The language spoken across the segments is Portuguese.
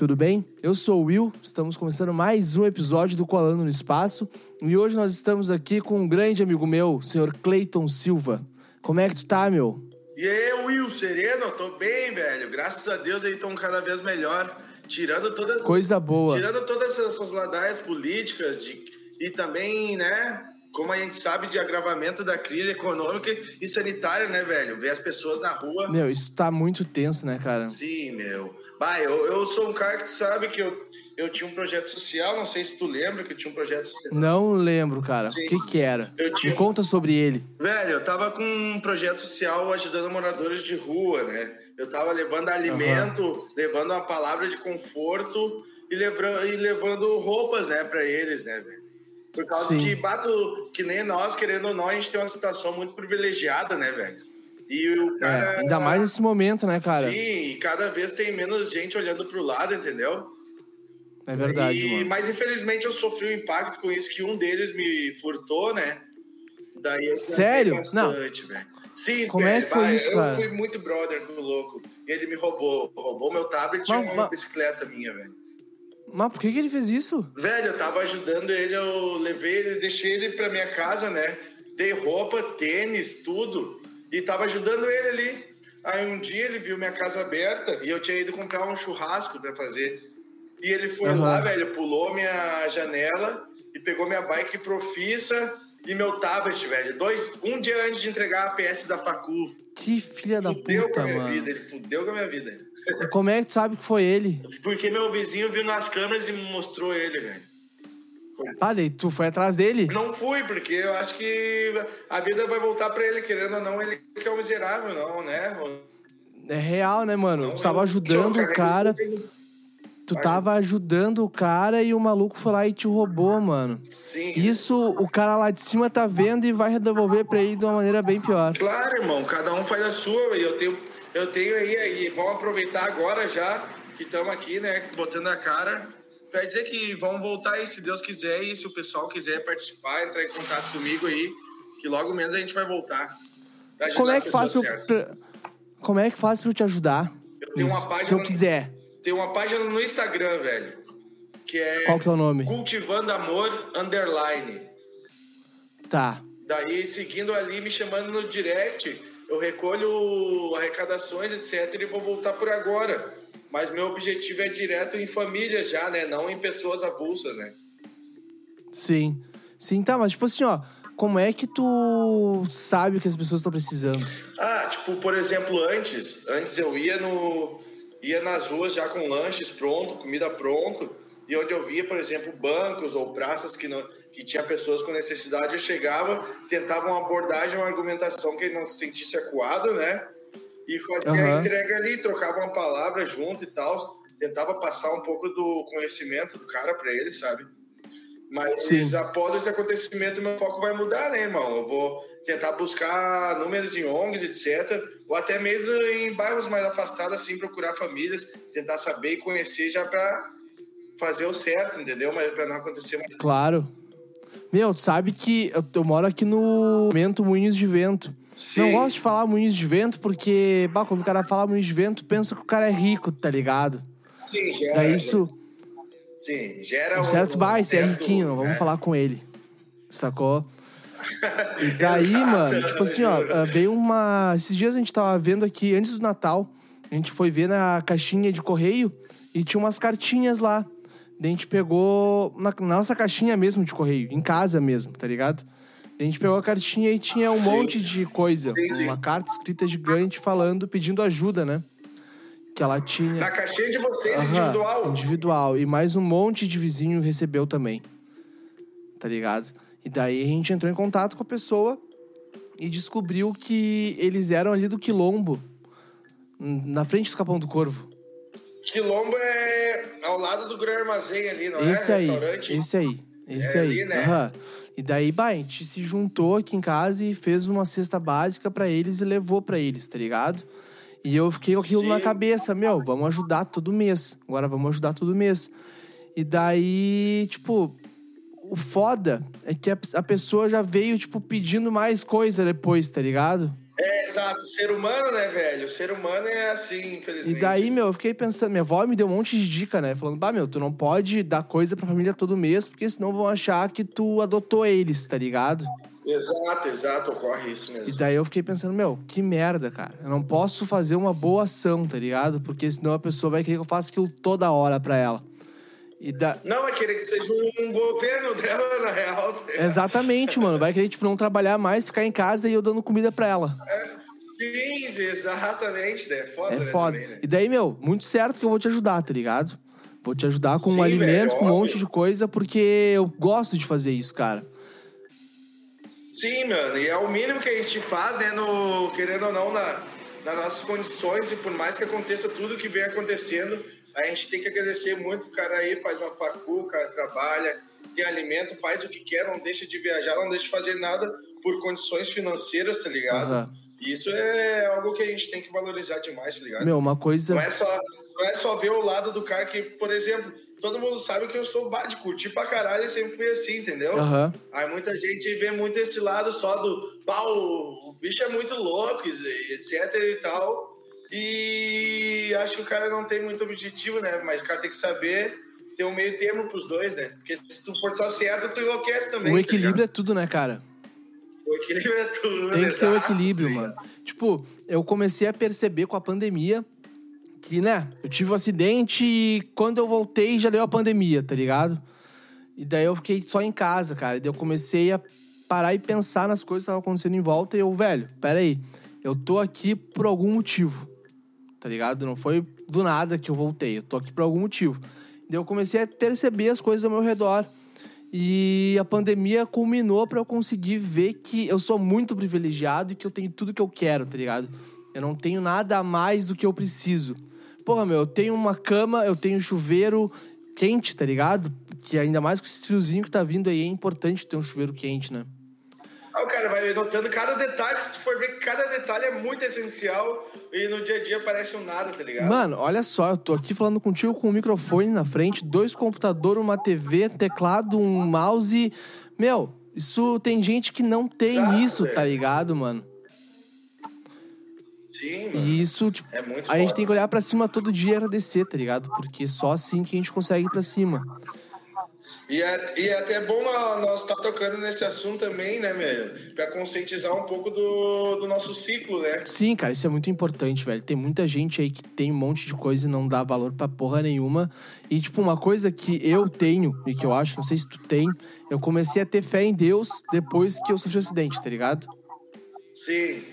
Tudo bem? Eu sou o Will, estamos começando mais um episódio do Coalando no Espaço e hoje nós estamos aqui com um grande amigo meu, o senhor Clayton Silva. Como é que tu tá, meu? E aí, Will, sereno? Tô bem, velho. Graças a Deus eles estão cada vez melhor. Tirando todas, Coisa boa. tirando todas essas ladaias políticas de, e também, né, como a gente sabe, de agravamento da crise econômica e sanitária, né, velho? Ver as pessoas na rua. Meu, isso tá muito tenso, né, cara? Sim, meu. Bah, eu, eu sou um cara que sabe que eu, eu tinha um projeto social, não sei se tu lembra que eu tinha um projeto social. Não lembro, cara. Sim. O que que era? Eu tinha- Me conta sobre ele. Velho, eu tava com um projeto social ajudando moradores de rua, né? Eu tava levando alimento, levando uma palavra de conforto e, levra- e levando roupas, né, pra eles, né, velho? Por causa Sim. que bato, que nem nós, querendo ou não, a gente tem uma situação muito privilegiada, né, velho? E o É, cara. ainda mais nesse momento, né, cara? Sim, e cada vez tem menos gente olhando pro lado, entendeu? É verdade, E- mano. Mas infelizmente eu sofri um impacto com isso, que um deles me furtou, né? Daí eu Sério? bastante, velho. Sim, Como é que foi vai, isso, cara? Eu fui muito brother do louco. E ele me roubou. Roubou meu tablet e Mas- uma mas- bicicleta minha, velho. Mas por que que ele fez isso? Velho, eu tava ajudando ele, eu levei ele, deixei ele pra minha casa, né? Dei roupa, tênis, tudo. E tava ajudando ele ali. Aí um dia ele viu minha casa aberta e eu tinha ido comprar um churrasco pra fazer. E ele foi Aham. lá, velho, pulou minha janela e pegou minha bike profissa e meu tablet, velho. Dois, um dia antes de entregar a PS da Facu. Que filha da Fudeu com puta, a minha mano. vida, ele fudeu com a minha vida. Como é que tu sabe que foi ele? Porque meu vizinho viu nas câmeras e mostrou ele, velho. Ah, daí tu foi atrás dele? Não fui, porque eu acho que a vida vai voltar pra ele, querendo ou não, ele que é um miserável, não, né? É real, né, mano? Não, Tu tava ajudando eu o cara, tu tava ajudando o cara e o maluco foi lá e te roubou, mano. Sim. Isso o cara lá de cima tá vendo e vai devolver pra ele de uma maneira bem pior. Claro, irmão, cada um faz a sua, e eu tenho, eu tenho aí, aí, vamos aproveitar agora já que estamos aqui, né, botando a cara, pra dizer que vamos voltar aí, se Deus quiser, e se o pessoal quiser participar, entrar em contato comigo aí, que logo menos a gente vai voltar. Como é que faz pra, como é que faz pra eu te ajudar? Eu tenho uma página- Se eu quiser. Tem uma página no Instagram, velho, que é... Qual que é o nome? Cultivando Amor Underline. Tá. Daí, seguindo ali, me chamando no direct, eu recolho arrecadações, etc, e vou voltar por agora. Mas meu objetivo é direto em famílias já, né? Não em pessoas avulsas, né? Sim. Sim, tá, mas tipo assim, ó, como é que tu sabe o que as pessoas estão precisando? Ah, tipo, por exemplo, antes, antes eu ia no ia nas ruas já com lanches pronto, comida pronto, e onde eu via, por exemplo, bancos ou praças que não que tinha pessoas com necessidade, eu chegava, tentava uma abordagem, uma argumentação que ele não se sentisse acuado, né? E fazia a Aham. entrega ali, trocava uma palavra junto e tal, tentava passar um pouco do conhecimento do cara para ele, sabe? Mas Sim. após esse acontecimento, meu foco vai mudar, né, irmão? Eu vou tentar buscar números em ONGs, etc. Ou até mesmo em bairros mais afastados, assim, procurar famílias, tentar saber e conhecer já pra fazer o certo, entendeu? Mas pra não acontecer mais. Claro. Meu, tu sabe que eu, eu moro aqui no momento Moinhos de Vento. Sim. Não gosto de falar Moinhos de Vento porque, bah, quando o cara fala Moinhos de Vento, pensa que o cara é rico, tá ligado? Sim, gera. Daí isso, Sim, gera um certo, esse é riquinho, não vamos né? falar com ele. Sacou? E daí, mano, tipo assim, ó, ah, veio uma. Esses dias a gente tava vendo aqui, antes do Natal, a gente foi ver na caixinha de correio e tinha umas cartinhas lá. Daí a gente pegou na nossa caixinha mesmo de correio, em casa mesmo, tá ligado? A gente pegou a cartinha e tinha um Sim. monte de coisa. Sim, sim. Uma carta escrita gigante falando, pedindo ajuda, né? Que ela tinha. Na caixinha de vocês, Aham, individual. Individual. E mais um monte de vizinho recebeu também. Tá ligado? E daí a gente entrou em contato com a pessoa e descobriu que eles eram ali do Quilombo. Na frente do Capão do Corvo. Quilombo é ao lado do Gran Armazém ali, não esse é? aí, Restaurante. esse aí. Esse É aí. ali, né? Aham. E daí, bah, a gente se juntou aqui em casa e fez uma cesta básica pra eles e levou pra eles, tá ligado? E eu fiquei com aquilo na Sim. cabeça, meu, vamos ajudar todo mês. Agora vamos ajudar todo mês. E daí, tipo, o foda é que a, a pessoa já veio, tipo, pedindo mais coisa depois, tá ligado? É, exato. Ser humano, né, velho? O ser humano é assim, E infelizmente. daí, meu, eu fiquei pensando, minha avó me deu um monte de dica, né? Falando, bah, meu, tu não pode dar coisa pra família todo mês, porque senão vão achar que tu adotou eles, tá ligado? Exato, exato. Ocorre isso E mesmo. daí eu fiquei pensando, meu, que merda, cara. Eu não posso fazer uma boa ação, tá ligado? Porque senão a pessoa vai querer que eu faça aquilo toda hora pra ela. E da... Não, é querer que seja um governo dela, na real. Exatamente, mano. Vai querer, tipo, não trabalhar mais, ficar em casa e eu dando comida pra ela. Sim, exatamente, né? Foda, É né, foda. também, né? E daí, meu, muito certo que eu vou te ajudar, tá ligado? Vou te ajudar com um Sim, alimento, velho, com um monte de coisa, porque eu gosto de fazer isso, cara. Sim, mano, e é o mínimo que a gente faz, né, no, querendo ou não, na, nas nossas condições, e por mais que aconteça tudo que vem acontecendo, a gente tem que agradecer muito o cara aí, faz uma facu, o cara trabalha, tem alimento, faz o que quer, não deixa de viajar, não deixa de fazer nada por condições financeiras, tá ligado? E isso é algo que a gente tem que valorizar demais, tá ligado? Meu, uma coisa. Não é só, não é só ver o lado do cara que, por exemplo, todo mundo sabe que eu sou bah, de curtir pra caralho e sempre fui assim, entendeu? Aham. Aí muita gente vê muito esse lado só do pau, o bicho é muito louco, etc e tal. E acho que o cara não tem muito objetivo, né? Mas o cara tem que saber ter um meio termo pros dois, né? Porque se tu for só certo, tu enlouquece também. O tá equilíbrio ligado? é tudo, né, cara? O equilíbrio é tudo. Tem que ter o exato, equilíbrio, tá mano. Tipo, eu comecei a perceber com a pandemia que, né, eu tive um acidente e quando eu voltei já deu a pandemia, tá ligado? E daí eu fiquei só em casa, cara. E daí eu comecei a parar e pensar nas coisas que estavam acontecendo em volta e eu, velho, peraí, eu tô aqui por algum motivo, tá ligado? Não foi do nada que eu voltei, eu tô aqui por algum motivo. Daí eu comecei a perceber as coisas ao meu redor. E a pandemia culminou pra eu conseguir ver que eu sou muito privilegiado e que eu tenho tudo que eu quero, tá ligado? Eu não tenho nada a mais do que eu preciso. Porra, meu, eu tenho uma cama, eu tenho chuveiro quente, tá ligado? Que ainda mais com esse friozinho que tá vindo aí, é importante ter um chuveiro quente, né? Ah, o cara vai notando cada detalhe, se tu for ver que cada detalhe é muito essencial e no dia a dia parece um nada, tá ligado? Mano, olha só, eu tô aqui falando contigo com um microfone na frente, dois computadores, uma TV, teclado, um mouse. Meu, isso tem gente que não tem isso, tá ligado, mano? Sim, mano. E isso, tipo, É a gente foda. tem que olhar pra cima todo dia e agradecer, tá ligado? Porque só assim que a gente consegue ir pra cima. E é, e é até bom nó- nós estar tocando nesse assunto também, né, meu? Pra conscientizar um pouco do, do nosso ciclo, né? Sim, cara, isso é muito importante, velho. Tem muita gente aí que tem um monte de coisa e não dá valor pra porra nenhuma. E, tipo, uma coisa que eu tenho e que eu acho, não sei se tu tem, eu comecei a ter fé em Deus depois que eu sofri um acidente, tá ligado? Sim.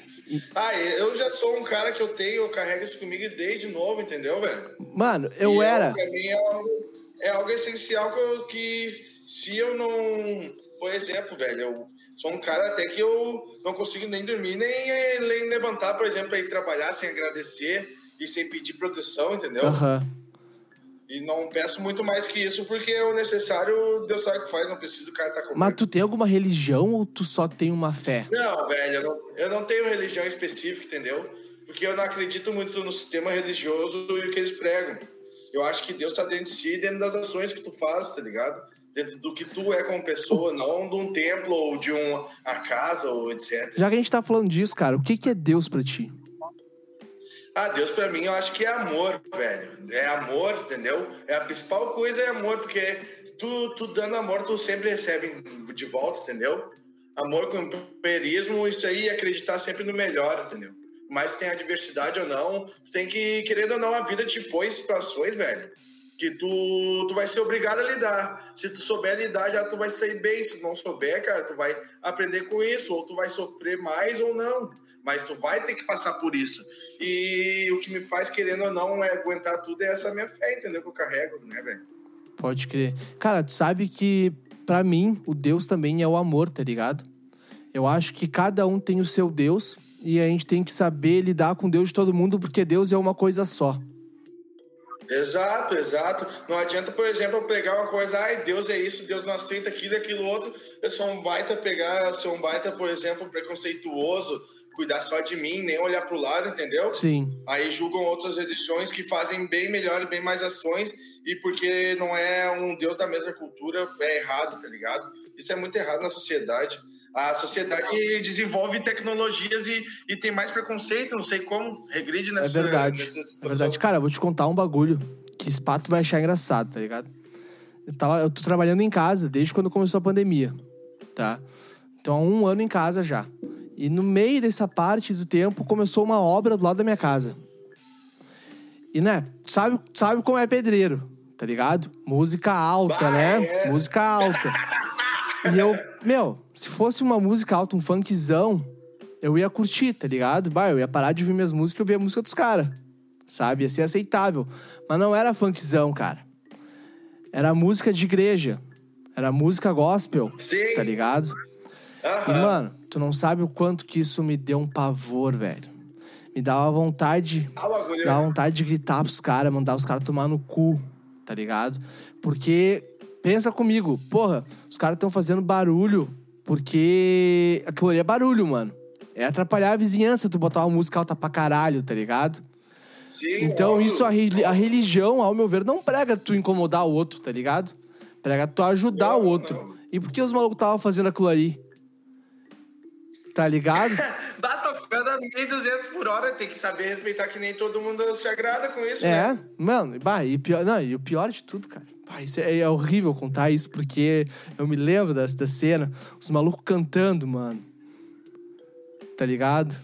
Ah, eu já sou um cara que eu tenho, eu carrego isso comigo desde novo, entendeu, velho? Mano, eu E é- era. Pra mim é algo, é algo essencial que, eu, que se eu não. Por exemplo, velho, eu sou um cara até que eu não consigo nem dormir, nem, nem levantar, por exemplo, ir trabalhar sem agradecer e sem pedir proteção, entendeu? Aham. E não peço muito mais que isso, porque é o necessário, Deus sabe o que faz, não precisa do cara estar comigo. Mas tu tem alguma religião ou tu só tem uma fé? Não, velho, eu não, eu não tenho religião específica, entendeu? Porque eu não acredito muito no sistema religioso e o que eles pregam. Eu acho que Deus tá dentro de si, dentro das ações que tu faz, tá ligado? Dentro do que tu é como pessoa, não de um templo ou de uma casa ou etc. Já que a gente tá falando disso, cara, o que, que é Deus pra ti? Ah, Deus pra mim eu acho que é amor, velho. É amor, entendeu? É a principal coisa é amor, porque tu, tu dando amor, tu sempre recebe de volta, entendeu? Amor, companheirismo, isso aí, acreditar sempre no melhor, entendeu? Mas tem adversidade ou não, tu tem que, querendo ou não, a vida te põe em situações, velho, que tu, tu vai ser obrigado a lidar. Se tu souber lidar, já tu vai sair bem. Se não souber, cara, tu vai aprender com isso, ou tu vai sofrer mais ou não. Mas tu vai ter que passar por isso. E o que me faz, querendo ou não, é aguentar tudo é essa minha fé, entendeu? Que eu carrego, né, velho? Pode crer. Cara, tu sabe que pra mim o Deus também é o amor, tá ligado? Eu acho que cada um tem o seu Deus e a gente tem que saber lidar com Deus de todo mundo, porque Deus é uma coisa só. Exato, exato. Não adianta, por exemplo, eu pegar uma coisa, ai, Deus é isso, Deus não aceita aquilo e aquilo outro. Eu sou um baita pegar, sou um baita, por exemplo, preconceituoso, cuidar só de mim, nem olhar pro lado, entendeu? Sim. Aí julgam outras religiões que fazem bem melhor e bem mais ações, e porque não é um Deus da mesma cultura, é errado, tá ligado? Isso é muito errado na sociedade. A sociedade desenvolve tecnologias e, e tem mais preconceito, não sei como, regride nessa É verdade. nessa É verdade. Cara, eu vou te contar um bagulho que esse pato vai achar engraçado, tá ligado? Eu, tava, eu tô trabalhando em casa desde quando começou a pandemia, tá? Então, há um ano em casa já. E no meio dessa parte do tempo, começou uma obra do lado da minha casa. E, né, sabe, sabe como é pedreiro, tá ligado? Música alta, Bah, né? é. Música alta. E eu, meu, se fosse uma música alta, um funkzão, eu ia curtir, tá ligado? Bah, eu ia parar de ouvir minhas músicas e ouvir a música dos caras. Sabe? Ia ser aceitável. Mas não era funkzão, cara. Era música de igreja. Era música gospel, Sim. tá ligado? E, Aham. mano, tu não sabe o quanto que isso me deu um pavor, velho. Me dava vontade Ah. Dá vontade de gritar pros caras, mandar os caras tomar no cu, tá ligado? Porque, pensa comigo, porra, os caras estão fazendo barulho porque aquilo ali é barulho, mano. É atrapalhar a vizinhança tu botar uma música alta pra caralho, tá ligado? Sim, Então, isso, a, a religião, ao meu ver, não prega tu incomodar o outro, tá ligado? Prega tu ajudar Não, o outro. não. E por que os malucos estavam fazendo aquilo ali? Tá ligado? Dá tocando a 1.200 por hora, tem que saber respeitar que nem todo mundo se agrada com isso, É, né? mano, bah, e, pior, não, e o pior de tudo, cara. Bah, isso é, é horrível contar isso, porque eu me lembro dessa, cena, os malucos cantando, mano. Tá ligado?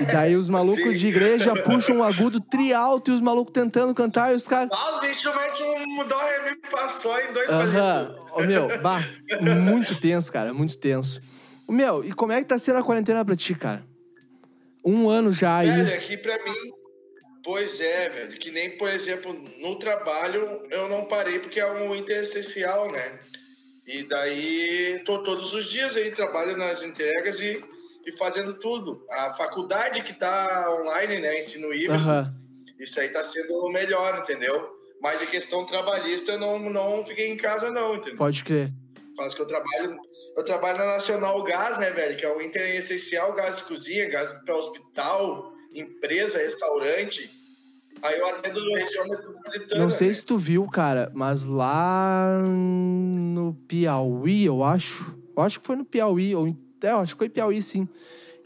E daí os malucos Sim. de igreja puxam um agudo trialto e os malucos tentando cantar e os caras. Ah, o bicho mete um dó, ré, mi, fá, sol em dois Aham. palitos. Ô, meu, bah, muito tenso, cara, muito tenso. Meu, e como é que tá sendo a quarentena pra ti, cara? Um ano já aí. Velho, aqui pra mim, pois é, velho. Que nem, por exemplo, no trabalho eu não parei porque é um interessencial, né? E daí tô todos os dias aí, trabalho nas entregas e, e fazendo tudo. A faculdade que tá online, né? Ensino híbrido, isso aí tá sendo o melhor, entendeu? Mas em questão trabalhista eu não, não fiquei em casa, não, entendeu? Pode crer. Por causa que eu trabalho, eu trabalho na Nacional Gás, né, velho? Que é o item essencial, gás de cozinha, gás para hospital, empresa, restaurante. Aí eu atendo região metropolitana. Não sei né? se tu viu, cara, mas lá no Piauí, eu acho. Eu acho que foi no Piauí, ou em- é, eu acho que foi Piauí, sim.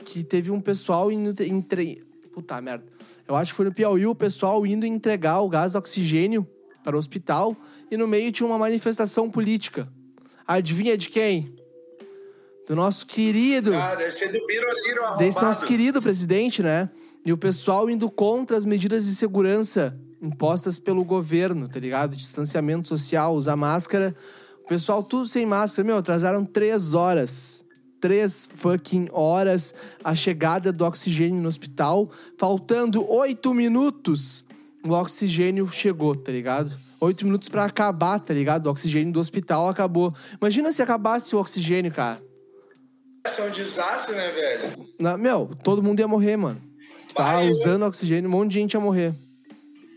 Que teve um pessoal indo entre. Puta merda. Eu acho que foi no Piauí o pessoal indo entregar o gás oxigênio para o hospital e no meio tinha uma manifestação política. Adivinha de quem? Do nosso querido Ah, deve ser do Biroliro arrombado. desse nosso querido presidente, né? E o pessoal indo contra as medidas de segurança impostas pelo governo, tá ligado? Distanciamento social, usar máscara. O pessoal tudo sem máscara. Meu, atrasaram três horas. Três fucking horas a chegada do oxigênio no hospital. Faltando oito minutos, o oxigênio chegou, tá ligado? Oito minutos pra acabar, tá ligado? O oxigênio do hospital acabou. Imagina se acabasse o oxigênio, cara. É um desastre, né, velho? Na- meu, todo mundo ia morrer, mano. Tava Vai, eu- usando oxigênio, um monte de gente ia morrer.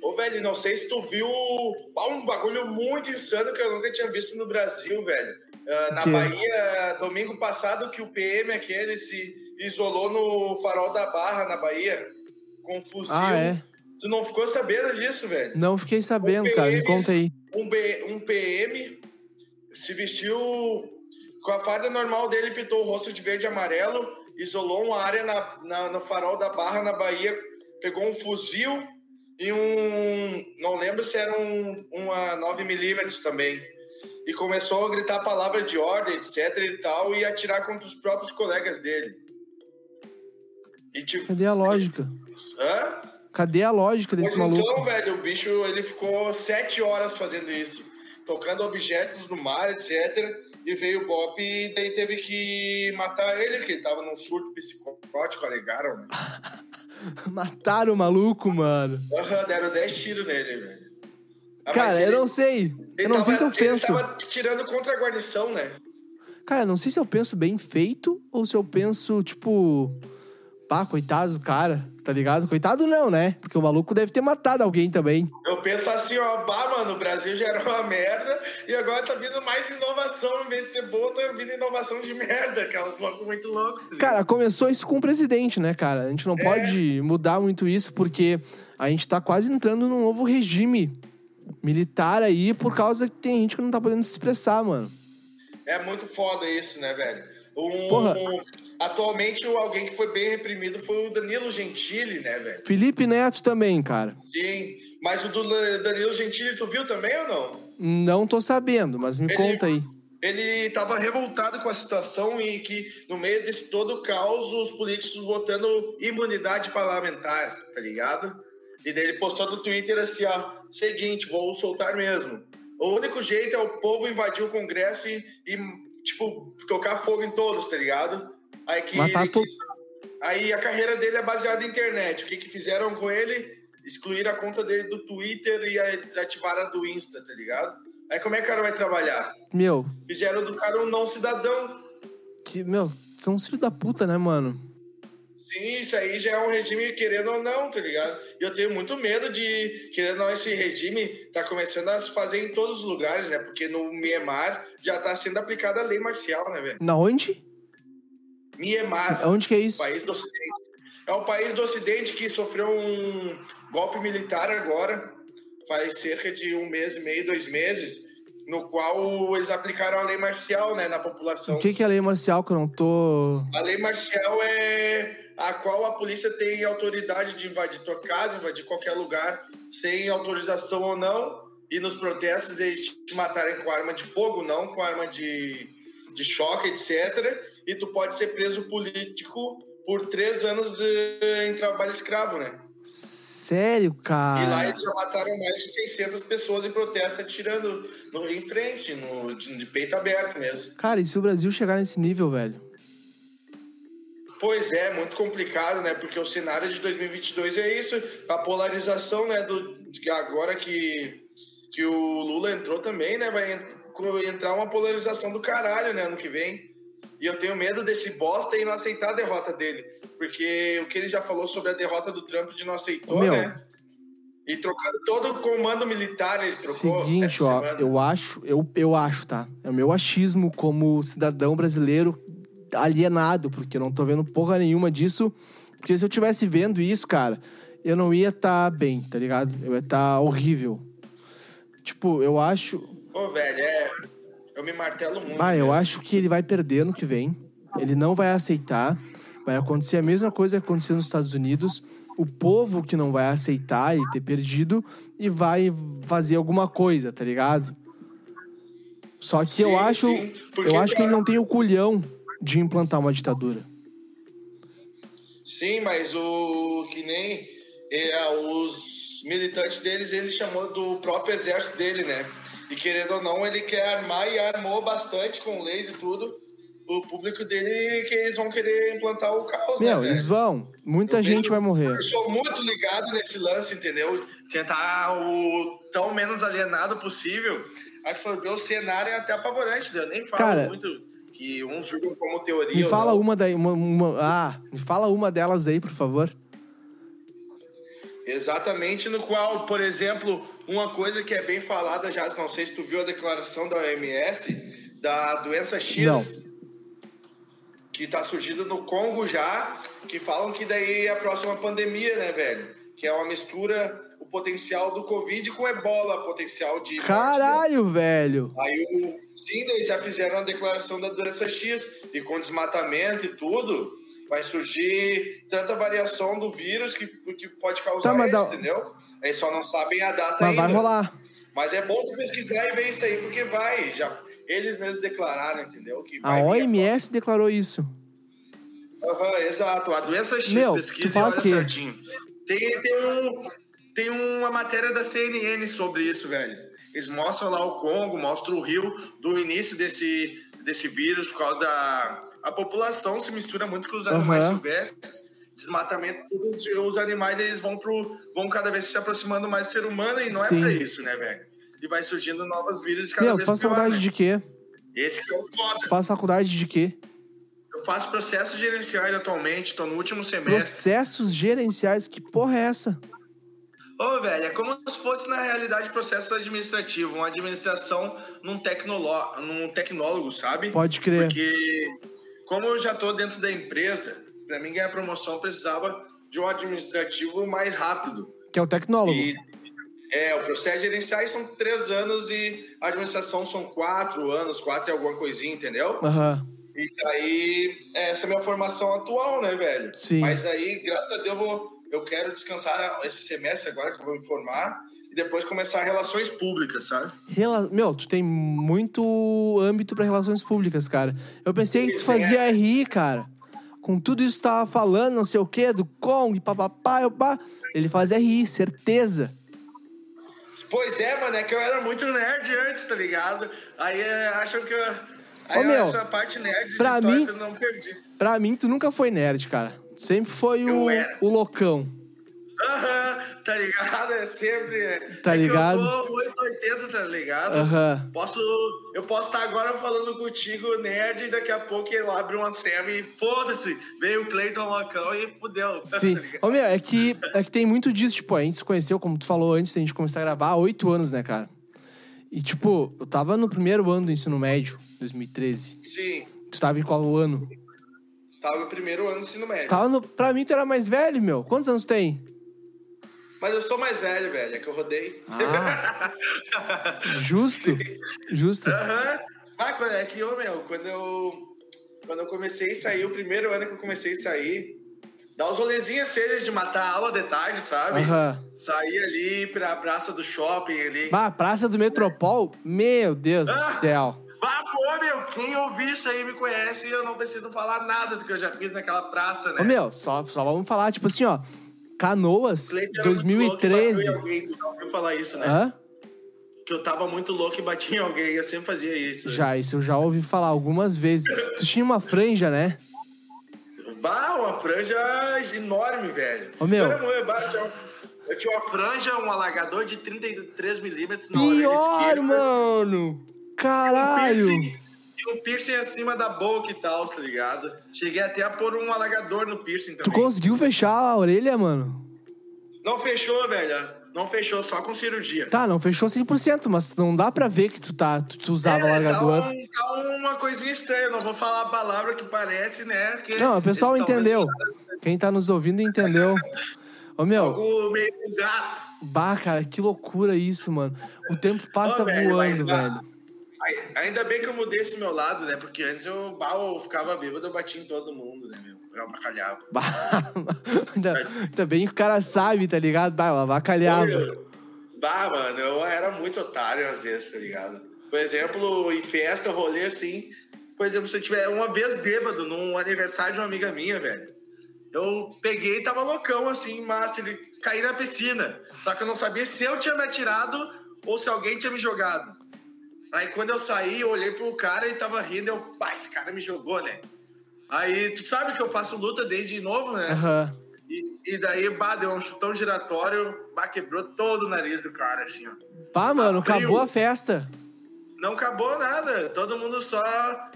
Ô, velho, não sei se tu viu um bagulho muito insano que eu nunca tinha visto no Brasil, velho. Ah, na quê? Bahia, domingo passado, que o PM aquele se isolou no farol da Barra, na Bahia, com um fuzil. Ah, é? Tu não ficou sabendo disso, velho? Não fiquei sabendo, O cara. Me PM conta aí. Um, B- um PM se vestiu com a farda normal dele, pintou o rosto de verde e amarelo, isolou uma área na, na- no farol da Barra, na Bahia, pegou um fuzil e um. Não lembro se era um, uma 9mm também. E começou a gritar palavra de ordem, etc e tal, e atirar contra os próprios colegas dele. E tipo. Cadê a lógica? Hã? Cadê a lógica desse Mas maluco? Então, velho, o bicho ele ficou sete horas fazendo isso, tocando objetos no mar, etc. E veio o Bop e daí teve que matar ele, porque ele tava num surto psicótico, alegaram, né? Mataram o maluco, mano. Aham, deram 10 tiros nele, velho. Ah, Cara, eu ele- não sei. Eu não sei se eu tava- ele penso. tava tirando contra a guarnição, né? Cara, não sei se eu penso bem feito ou se eu penso, tipo. Pá, coitado do cara, tá ligado? Coitado não, né? Porque o maluco deve ter matado alguém também. Eu penso assim, ó, bah, mano, o Brasil já era uma merda e agora tá vindo mais inovação. Em vez de ser boa, tá vindo inovação de merda, aquelas loucos muito loucos. tá? Cara, começou isso com o presidente, né, cara? A gente não pode mudar muito isso porque a gente tá quase entrando num novo regime militar aí por causa que tem gente que não tá podendo se expressar, mano. É muito foda isso, né, velho? Um, Porra. um- atualmente, alguém que foi bem reprimido foi o Danilo Gentili, né, velho? Felipe Neto também, cara. Sim. Mas o do Danilo Gentili, tu viu também ou não? Não tô sabendo, mas me Ele- conta aí. Ele estava revoltado com a situação e que, no meio desse todo o caos, os políticos votando imunidade parlamentar, tá ligado? E daí ele postou no Twitter assim, ó, seguinte, vou soltar mesmo. O único jeito é o povo invadir o Congresso e, e, tipo, tocar fogo em todos, tá ligado? Aí que Matar ele quis- Aí a carreira dele é baseada em internet. O que que fizeram com ele? Excluíram a conta dele do Twitter e aí desativaram a do Insta, tá ligado? Aí como é que o cara vai trabalhar? Meu, Fizeram do cara um não cidadão. que, meu, são uns filhos da puta, né, mano? Sim, isso aí já é um regime querendo ou não, tá ligado? E eu tenho muito medo de, querendo ou não, esse regime tá começando a se fazer em todos os lugares, né? Porque no Myanmar já tá sendo aplicada a lei marcial, né, velho? Na onde? Myanmar, Onde que é isso? país do Ocidente. É o país do Ocidente que sofreu um golpe militar agora, faz cerca de um mês e meio, dois meses, no qual eles aplicaram a lei marcial, né, na população. O que que é lei marcial que eu não tô... A lei marcial é a qual a polícia tem autoridade de invadir tua casa, invadir qualquer lugar, sem autorização ou não. E nos protestos eles te matarem com arma de fogo, não com arma de, de choque, etc. E tu pode ser preso político por três anos eh, em trabalho escravo, né? Sério, E lá cara? eles já mataram mais de 600 pessoas em protesto, atirando no, em frente, no, de, de peito aberto mesmo. Cara, e se o Brasil chegar nesse nível, velho? Pois é, muito complicado, né? Porque o cenário de 2022 é isso, a polarização, né? Do, agora que, que o Lula entrou também, né? Vai en- entrar uma polarização do caralho, né? Ano que vem. E eu tenho medo desse bosta e não aceitar a derrota dele. Porque o que ele já falou sobre a derrota do Trump de não aceitou, Meu. né? E trocando todo o comando militar, ele trocou. Seguinte, ó, semana. eu acho, eu, eu acho, tá? É o meu achismo como cidadão brasileiro alienado, porque eu não tô vendo porra nenhuma disso. Porque se eu tivesse vendo isso, cara, eu não ia tá bem, tá ligado? Eu ia tá horrível. Tipo, eu acho. Pô, velho, é. Eu me martelo muito. Ah, eu mesmo. acho que ele vai perder no que vem. Ele não vai aceitar. Vai acontecer a mesma coisa que aconteceu nos Estados Unidos. O povo que não vai aceitar ele ter perdido e vai fazer alguma coisa, tá ligado? Só que eu Sim, acho, sim, porque eu acho que ele tá- não tem o culhão de implantar uma ditadura. Sim, mas o que nem é, os militantes deles, ele chamou do próprio exército dele, né? E querendo ou não, ele quer armar e armou bastante com leis e tudo. O público dele que eles vão querer implantar o caos, Meu, né? eles vão. Muita Eu gente vai morrer. Eu sou muito ligado nesse lance, entendeu? Tentar o tão menos alienado possível. Aí for ver o cenário é até apavorante, né? Eu nem falo Cara, muito que uns julgam como teoria. Me fala uma daí, uma, uma- ah, me fala uma delas aí, por favor. Exatamente, no qual, por exemplo, uma coisa que é bem falada já, não sei se tu viu a declaração da OMS, da doença X, Não. que tá surgindo no Congo já, que falam que daí é a próxima pandemia, né, velho? Que é uma mistura, o potencial do Covid com ebola, potencial de... morte, né? Caralho, velho. Aí o sim, eles já fizeram a declaração da doença X e com desmatamento e tudo, vai surgir tanta variação do vírus que, que pode causar Tá, isso, dá- entendeu? Eles só não sabem a data Mas ainda. vai rolar. Mas é bom tu pesquisar e ver isso aí, porque vai, já eles mesmos declararam, entendeu? Que A OMS declarou isso. Aham, exato. A doença X, Meu, pesquisa tu e olha certinho. Tem, tem, um, tem uma matéria da CNN sobre isso, velho. Eles mostram lá o Congo, mostram o Rio do início desse, desse vírus, por causa da... A população se mistura muito com os animais Aham. silvestres. Desmatamento, todos os animais eles vão, pro, vão cada vez se aproximando mais do ser humano e não Sim. é pra isso, né, velho? E vai surgindo novos vírus cada Meu, tu vez faz pior, saudade né? de quê? Esse que é o foda. Tu faz faculdade de quê? Eu faço processos gerenciais atualmente, tô no último semestre. Processos gerenciais, que porra é essa? Ô, velho, é como se fosse, na realidade, processo administrativo, uma administração num, tecnolo... num tecnólogo, sabe? Pode crer. Porque, como eu já tô dentro da empresa, pra mim ganhar promoção precisava de um administrativo mais rápido. Que é o tecnólogo. E, é, o processo gerenciais são três anos e a administração são quatro anos, quatro e alguma coisinha, entendeu? Aham. E aí, essa é a minha formação atual, né, velho? Sim. Mas aí, graças a Deus, eu, vou, eu quero descansar esse semestre agora que eu vou me formar e depois começar relações públicas, sabe? Rela- Meu, tu tem muito âmbito pra relações públicas, cara. Eu pensei que tu Sim, fazia é. RI, cara. Com tudo isso que tava falando, não sei o quê, do Kong, papapá, pá. Ele faz RI, certeza. Pois é, mano, é que eu era muito nerd antes, tá ligado? Aí é, acham que eu. Aí Ô, meu, essa parte nerd pra mim- eu não perdi. Pra mim, tu nunca foi nerd, cara. Sempre foi o, era. o loucão. Aham, tá ligado? É sempre. Tá é que ligado? eu sou 880, tá ligado? Aham. Posso, eu posso estar agora falando contigo, nerd, e daqui a pouco ele abre uma SEMA e foda-se, veio o Cleiton Locão e fudeu. Sim. tá? Ô, meu, é que, é que tem muito disso. Tipo, a gente se conheceu, como tu falou antes da gente começar a gravar, há oito anos, né, cara? E, tipo, eu tava no primeiro ano do ensino médio, 2013. Sim, Tu tava em qual ano? tava no primeiro ano do ensino médio. Tava no... Pra mim, tu era mais velho, meu. Quantos anos tu tem? Mas eu sou mais velho, velho, é que eu rodei. Ah. Justo. Justo. Aham. Ah, quando- é que eu, meu, quando eu, quando eu comecei a sair, o primeiro ano que eu comecei a sair, dar os rolezinhos cedo de matar a aula de tarde, sabe? Aham. Sair ali pra praça do shopping ali. Bah, Praça do Metropol? Meu Deus do Ah. céu. Ah, pô, meu, quem ouvir isso aí me conhece e eu não preciso falar nada do que eu já fiz naquela praça, né? Ô, meu, só, só vamos falar, tipo assim, ó. Canoas, Cleiton era muito louco e 2013. bateu em alguém, tu já ouviu falar isso, né? Hã? Que eu tava muito louco e batia em alguém, eu sempre fazia isso. Já, isso eu já ouvi falar algumas vezes. Tu tinha uma franja, né? Bah, uma franja enorme, velho. Ô, meu. Eu, eu tinha- eu tinha uma franja, um alagador de 33 milímetros na Pior, esquerda. mano! Um Caralho! E um piercing acima da boca e tal, tá ligado? Cheguei até a pôr um alagador no piercing Tu também. conseguiu fechar a orelha, mano? Não fechou, velho. Não fechou, só com cirurgia. Tá, não fechou 100%, mas não dá pra ver que tu, tá, tu, tu usava É, largador. Tá, um- tá uma coisinha estranha, não vou falar a palavra que parece, né? Que Não, o pessoal entendeu. Quem tá nos ouvindo entendeu. Ô, meu, Algo meio gato. bah, cara, que loucura isso, mano. O tempo passa Ô, velho, voando, velho. Ai- Ainda bem que eu mudei esse meu lado, né? Porque antes eu, eu ficava bêbado, eu batia em todo mundo, né, meu? Eu abacalhava. Bah, ainda, ainda bem que o cara sabe, tá ligado? Bah, eu avacalhava. Eu- Bah, mano, eu era muito otário às vezes, tá ligado? Por exemplo, em festa, rolê assim. Por exemplo, se eu tiver uma vez bêbado num aniversário de uma amiga minha, velho. Eu peguei e tava loucão assim, mas ele caí na piscina. Só que eu não sabia se eu tinha me atirado ou se alguém tinha me jogado. Aí quando eu saí, eu olhei pro cara e tava rindo, eu, pá, esse cara me jogou, né? Aí, tu sabe que eu faço luta desde novo, né? Aham. E, e daí, bah, deu um chutão giratório, bah, quebrou todo o nariz do cara, assim, ó. Pá, mano, Abriu. acabou a festa. Não acabou nada, todo mundo só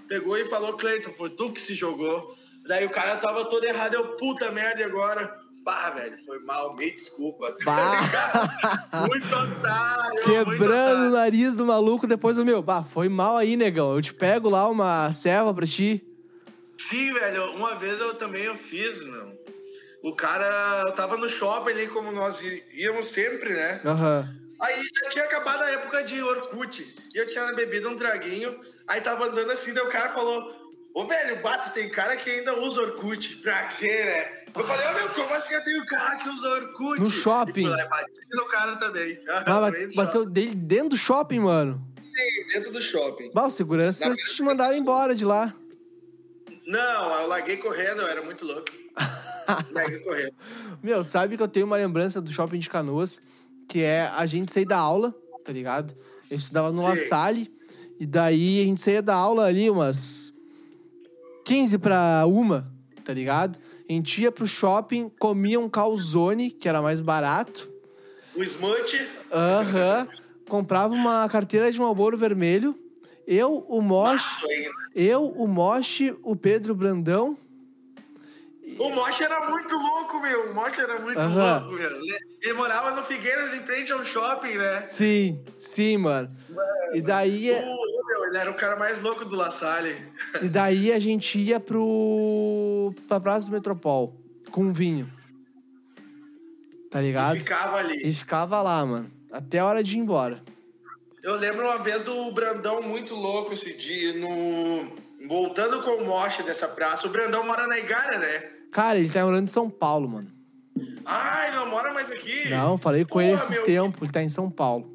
pegou e falou, Cleiton, foi tu que se jogou. Daí o cara tava todo errado, eu, puta merda, e agora? Bah, velho, foi mal, me desculpa. Bah. muito otário, muito Quebrando o otário. nariz do maluco depois do meu. Bah, foi mal aí, negão. Eu te pego lá uma serva pra ti. Sim, velho, uma vez eu também eu fiz, meu. O cara, eu tava no shopping ali, como nós íamos sempre, né? Aham. Aí já tinha acabado a época de Orkut. E eu tinha bebido um traguinho. Aí tava andando assim, daí o cara falou: Ô velho, bato, tem cara que ainda usa Orkut. Pra quê, né? Eu falei, ô meu, como assim eu tenho cara que usa Orkut? No shopping. E e bati no cara também. Ah, bateu dele dentro do shopping, mano. shopping, dentro do shopping. Bah, o segurança Na- te mandaram embora de lá. Não, eu larguei correndo, eu era muito louco. larguei correndo. Meu, sabe que eu tenho uma lembrança do shopping de canoas, que é a gente sair da aula, tá ligado? Eu estudava no La Sim. E daí a gente saía da aula ali umas 15 pra uma, tá ligado? A gente ia pro shopping, comia um calzone, que era mais barato. O Smut, Aham. Comprava uma carteira de Marlboro vermelho Eu, o Mosh, eu, o Mosh, o Pedro Brandão. O Mosh era muito louco, meu. O Mosh era muito Aham. louco, meu. Ele, morava no Figueiras, em frente ao shopping, né? Sim, sim, mano. E daí, O, meu, ele era o cara mais louco do La Salle. e daí a gente ia pro pra Praça do Metropol com vinho. Tá ligado? E ficava ali. E ficava lá, mano. Até a hora de ir embora. Eu lembro uma vez do Brandão muito louco esse dia, no... voltando com o Mosh dessa praça. O Brandão mora na Igara, né? Cara, ele tá morando em São Paulo, mano. Ah, ele não mora mais aqui? Não, falei com Porra, ele esses meu. tempos. Ele tá em São Paulo.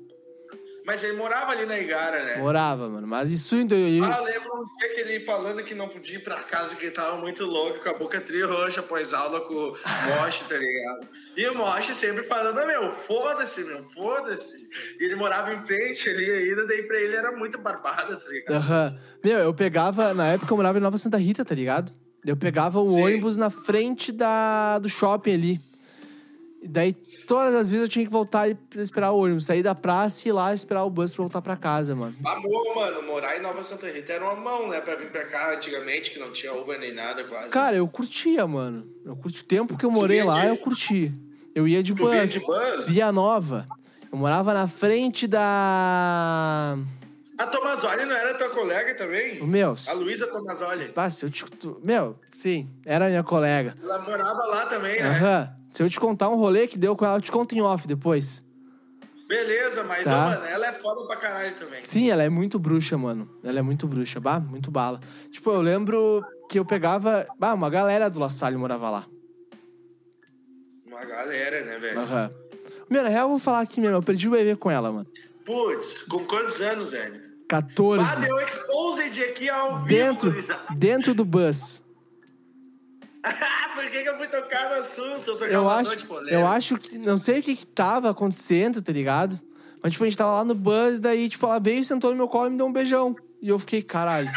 Mas ele morava ali na Igara, né? Morava, mano. Mas isso em dois- Ah, lembro um dia que ele falando que não podia ir pra casa, que ele tava muito louco, com a boca tri roxa após aula com o Mosh, tá ligado? E o Mosh sempre falando, "Ah, meu, foda-se, meu, foda-se. E ele morava em frente ali ainda, daí pra ele era muito barbada, tá ligado? Aham. Meu, eu pegava. Na época eu morava em Nova Santa Rita, tá ligado? Eu pegava o Sim. ônibus na frente da, do shopping ali. E daí, todas as vezes eu tinha que voltar e esperar o ônibus. Sair da praça e ir lá esperar o bus pra voltar pra casa, mano. Amor, mano, morar em Nova Santa Rita era uma mão, né? Pra vir pra cá antigamente, que não tinha Uber nem nada quase. Cara, eu curtia, mano. Eu curti o tempo que eu morei lá, de- eu curti. Eu ia de Tu bus. de bus? Via Nova. Eu morava na frente da. A Tomazoli não era tua colega também? O meu. A Luísa Tomazoli. Se eu te... Meu, sim, era minha colega. Ela morava lá também, né? Aham. Se eu te contar um rolê que deu com ela, eu te conto em off depois. Beleza, mas, Tá. ô, mano, ela é foda pra caralho também. Sim, ela é muito bruxa, mano. Ela é muito bruxa, bah, muito bala. Tipo, eu lembro que eu pegava. Bah, uma galera do La Salle morava lá. Uma galera, né, velho? Aham. Meu, na real, eu vou falar aqui mesmo, eu perdi o bebê com ela, mano. Putz, com quantos anos, velho? 14. Ah, deu exposed aqui ao vivo. Dentro, gurizada. dentro do bus. Por que, que eu fui tocar no assunto? Eu sou Eu acho, de polêmica. eu acho que. Não sei o que que tava acontecendo, tá ligado? Mas, tipo, a gente tava lá no bus, daí, tipo, ela veio, sentou no meu colo e me deu um beijão. E eu fiquei, caralho.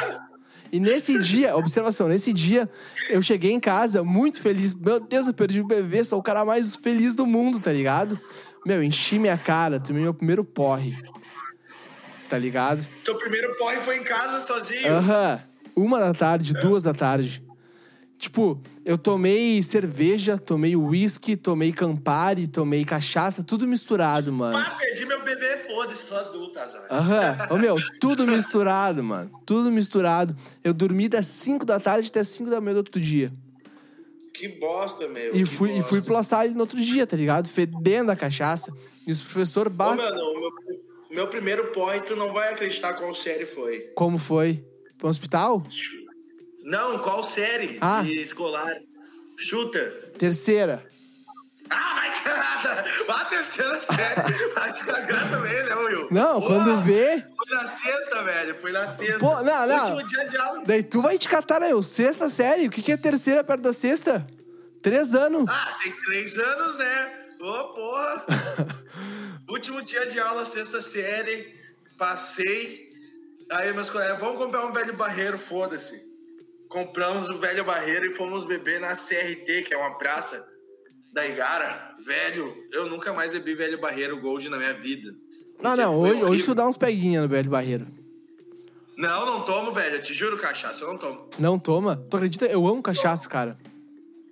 E nesse dia, observação, nesse dia, eu cheguei em casa muito feliz. Meu Deus, eu perdi o bebê, sou o cara mais feliz do mundo, tá ligado? Meu, enchi minha cara, tomei meu primeiro porre. Tá ligado? Teu primeiro porre foi em casa sozinho. Aham. Uma da tarde, duas da tarde. Tipo, eu tomei cerveja, tomei uísque, tomei Campari, tomei cachaça, tudo misturado, mano. Ah, perdi meu bebê, foda-se, sou adulta, azar. Aham. Ô, meu, tudo misturado, mano. Tudo misturado. Eu dormi das 5 da tarde até 5 da manhã do outro dia. Que bosta, meu. E fui, e fui pro La Salle no outro dia, tá ligado? Fedendo a cachaça. E os professor Ô, mano, o meu, meu primeiro porre, tu não vai acreditar qual série foi. Como foi? Pro hospital? Não, qual série Ah. de escolar? Chuta. Terceira. Ah, vai te cagar. Vai a terceira série. Vai te cagar também, né, Will? Não, Pô, quando vê. Foi na sexta, velho. Foi na sexta. Pô, não, não. Último dia de aula. Daí tu vai te catar, né? Eu, sexta série. O que, que é terceira perto da sexta? Três anos. Ah, tem três anos, né? Ô, porra. Último dia de aula, sexta série. Passei. Aí meus colegas, vamos comprar um velho barreiro, foda-se. Compramos o velho barreiro e fomos beber na CRT, que é uma praça da Igara. Velho, eu nunca mais bebi velho barreiro Gold na minha vida. Não, não. Hoje, hoje tu dá uns peguinha no Velho Barreiro. Não, não tomo, velho. Eu te juro, cachaça, eu não tomo. Não toma? Tu acredita? Eu amo cachaça, cara.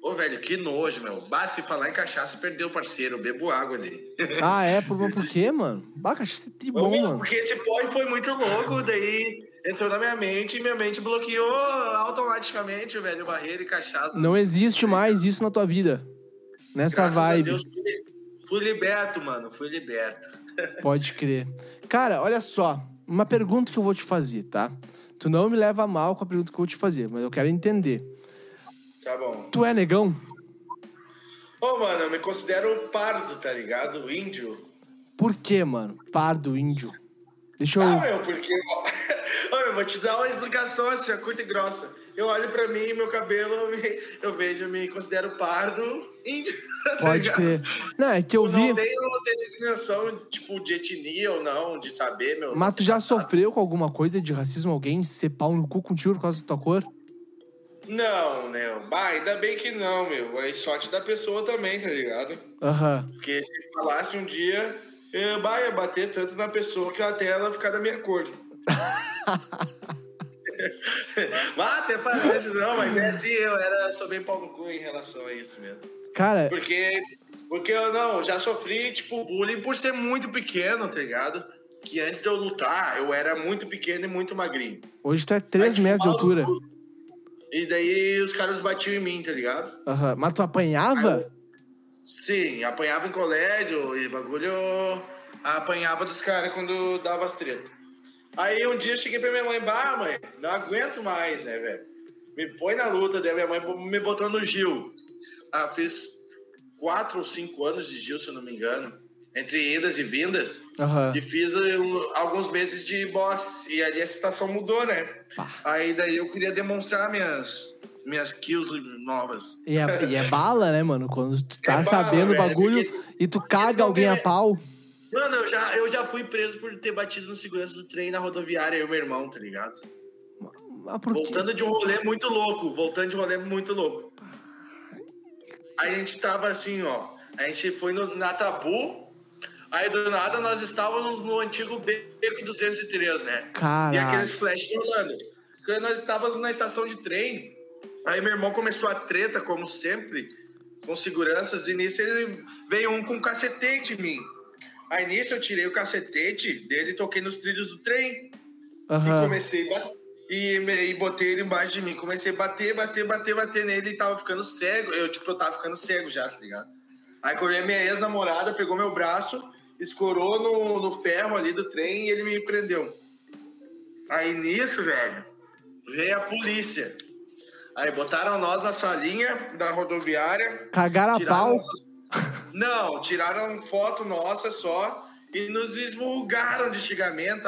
Ô, velho, que nojo, meu. Basta se falar em cachaça, perdeu o parceiro. Eu bebo água dele. Ah, é? Por, por quê, mano? Bah, cachaça é tri bom, Ô, mano. Porque esse porre foi muito louco, daí entrou na minha mente e minha mente bloqueou automaticamente velho barreiro e cachaça. Não existe mais isso na tua vida. Nessa Graças a vibe. Deus, fui, fui liberto, mano. Fui liberto. Pode crer. Cara, olha só. Uma pergunta que eu vou te fazer, tá? Tu não me leva a mal com a pergunta que eu vou te fazer, mas eu quero entender. Tá bom. Tu é negão? Ô, mano, eu me considero pardo, tá ligado? Índio. Por quê, mano? Pardo, índio. Deixa eu. Ah, meu, porque. Ô, eu vou te dar uma explicação assim, curta e grossa. Eu olho pra mim, meu cabelo, eu, me- eu vejo, eu me considero pardo, índio. tá Pode crer. Não, é que eu Eu vi. não tenho designação, tipo, de etnia ou não, de saber, meu. Mas tu já sofreu com alguma coisa de racismo? Alguém ser pau no cu contigo por causa da tua cor? Não, né? Bah, ainda bem que não, meu. É sorte da pessoa também, tá ligado? Aham. Porque se falasse um dia, eu bah, ia bater tanto na pessoa que até ela ficar da minha cor. mas até parece, não, mas é assim, eu era, sou bem pau no cu em relação a isso mesmo. Cara, Porque, porque eu não, já sofri, tipo, bullying por ser muito pequeno, tá ligado? Que antes de eu lutar, eu era muito pequeno e muito magrinho. hoje tu é 3 Aí, metros de tipo, altura. E daí os caras batiam em mim, tá ligado? Aham. Mas tu apanhava? Sim, apanhava em colégio e bagulho. Apanhava dos caras quando dava as tretas. Aí um dia eu cheguei pra minha mãe, bah, mãe, não aguento mais, né, velho? Me põe na luta, daí minha mãe me botou no Gil. Ah, fiz quatro ou cinco anos de Gil, se eu não me engano, entre idas e vindas. Aham. E fiz um, alguns meses de boxe. E ali a situação mudou, né? Pá. Aí daí eu queria demonstrar minhas, minhas kills novas. E é, e é bala, né, mano? Quando tu tá É bala, sabendo o velho, bagulho porque- e tu caga alguém a pau. Mano, eu já, eu já fui preso por ter batido no segurança do trem na rodoviária, eu e meu irmão, tá ligado? Voltando de um rolê muito louco, voltando de um rolê muito louco. Aí a gente tava assim, ó. A gente foi no, na Tabu, aí do nada nós estávamos no antigo Beco 203, né? E Caralho. aqueles flash rolando. Quando nós estávamos na estação de trem, aí meu irmão começou a treta, como sempre, com seguranças, e nisso ele veio um com um cacetete em mim. Aí nisso eu tirei o cacetete dele e toquei nos trilhos do trem. E Aham. comecei a e, me- e botei ele embaixo de mim. Comecei a bater, bater, bater, bater nele e tava ficando cego. Eu, tipo, eu tava ficando cego já, tá ligado? Aí quando a minha ex-namorada pegou meu braço, escorou no, no ferro ali do trem e ele me prendeu. Aí nisso, velho, veio a polícia. Aí botaram nós na salinha da rodoviária. Cagaram a pau. nossas- Não, tiraram foto nossa só e nos esmulgaram de xingamento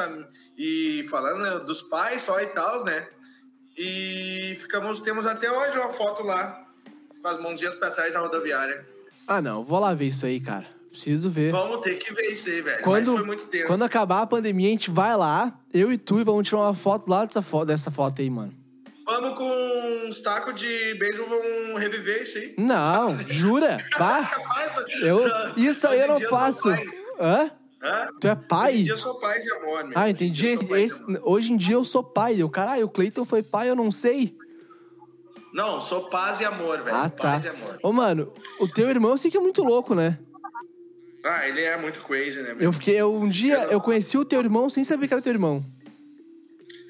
e falando né, dos pais só e tal, né? E ficamos, temos até hoje uma foto lá com as mãozinhas pra trás da rodoviária. Ah, não. Vou lá ver isso aí, cara. Preciso ver. Vamos ter que ver isso aí, velho. Quando, Mas foi muito tenso. quando acabar a pandemia, a gente vai lá, eu e tu, e vamos tirar uma foto lá dessa foto, dessa foto aí, mano. Vamos com uns tacos de beijo, vamos reviver isso aí. Não, jura? Capaz, Eu, isso aí hoje eu em não dia faço. Hã? Hã? Tu é Hoje pai? em dia eu sou pai de amor, meu. Ah, entendi. Esse, sou pai de esse- amor. hoje em dia eu sou pai. Eu, caralho, o Cleiton foi pai, eu não sei. Não, sou paz e amor, velho. Ah, tá. Paz e amor. Ô, mano, o teu irmão eu sei que é muito louco, né? Ah, ele é muito crazy, né, meu? Eu fiquei, eu, um dia eu conheci o teu irmão sem saber que era teu irmão.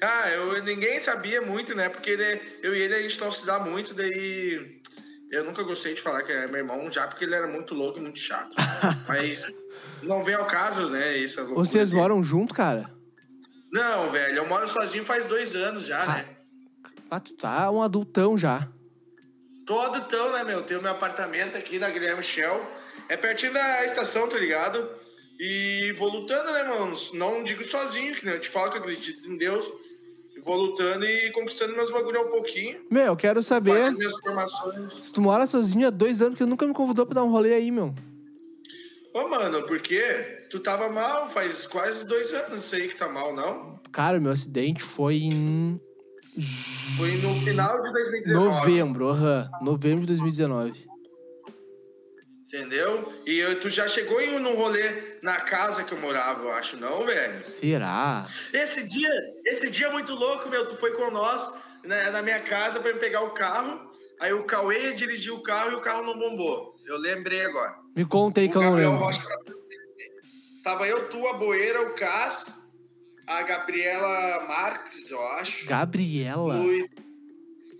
Ah, eu, ninguém sabia muito, né? Porque ele, eu e ele a gente não se dá muito, daí eu nunca gostei de falar que é meu irmão, já porque ele era muito louco e muito chato. Mas não vem ao caso, né? Isso é loucura Vocês dele. moram junto, cara? Não, velho, eu moro sozinho faz dois anos já, né? Ah, tu tá um adultão já. Todo tão, né, meu? Tenho meu apartamento aqui na Guilherme Shell. É pertinho da estação, tá ligado? E vou lutando, né, mano? Não digo sozinho, que nem eu te falo que eu acredito em Deus. Vou lutando e conquistando meus bagulho ao pouquinho. Meu, eu quero saber minhas formações. se tu mora sozinho há dois anos, tu nunca me convidou pra dar um rolê aí, meu. Ô, mano, por quê? Tu tava mal faz quase dois anos isso aí que tá mal, não? Cara, meu acidente foi em Foi no final de 2019. novembro, aham. Novembro de 2019. Entendeu? E eu- tu já chegou em um rolê na casa que eu morava, eu acho, não, velho? Será? Esse dia, esse dia é muito louco, meu. Tu foi com nós né, na minha casa pra me pegar o carro. Aí o Cauê dirigiu o carro e o carro não bombou. Eu lembrei agora. Me conta aí que eu não lembro. Rocha. Tava eu, tu, a Boeira, o Cas, a Gabriela Marques, eu acho. Gabriela?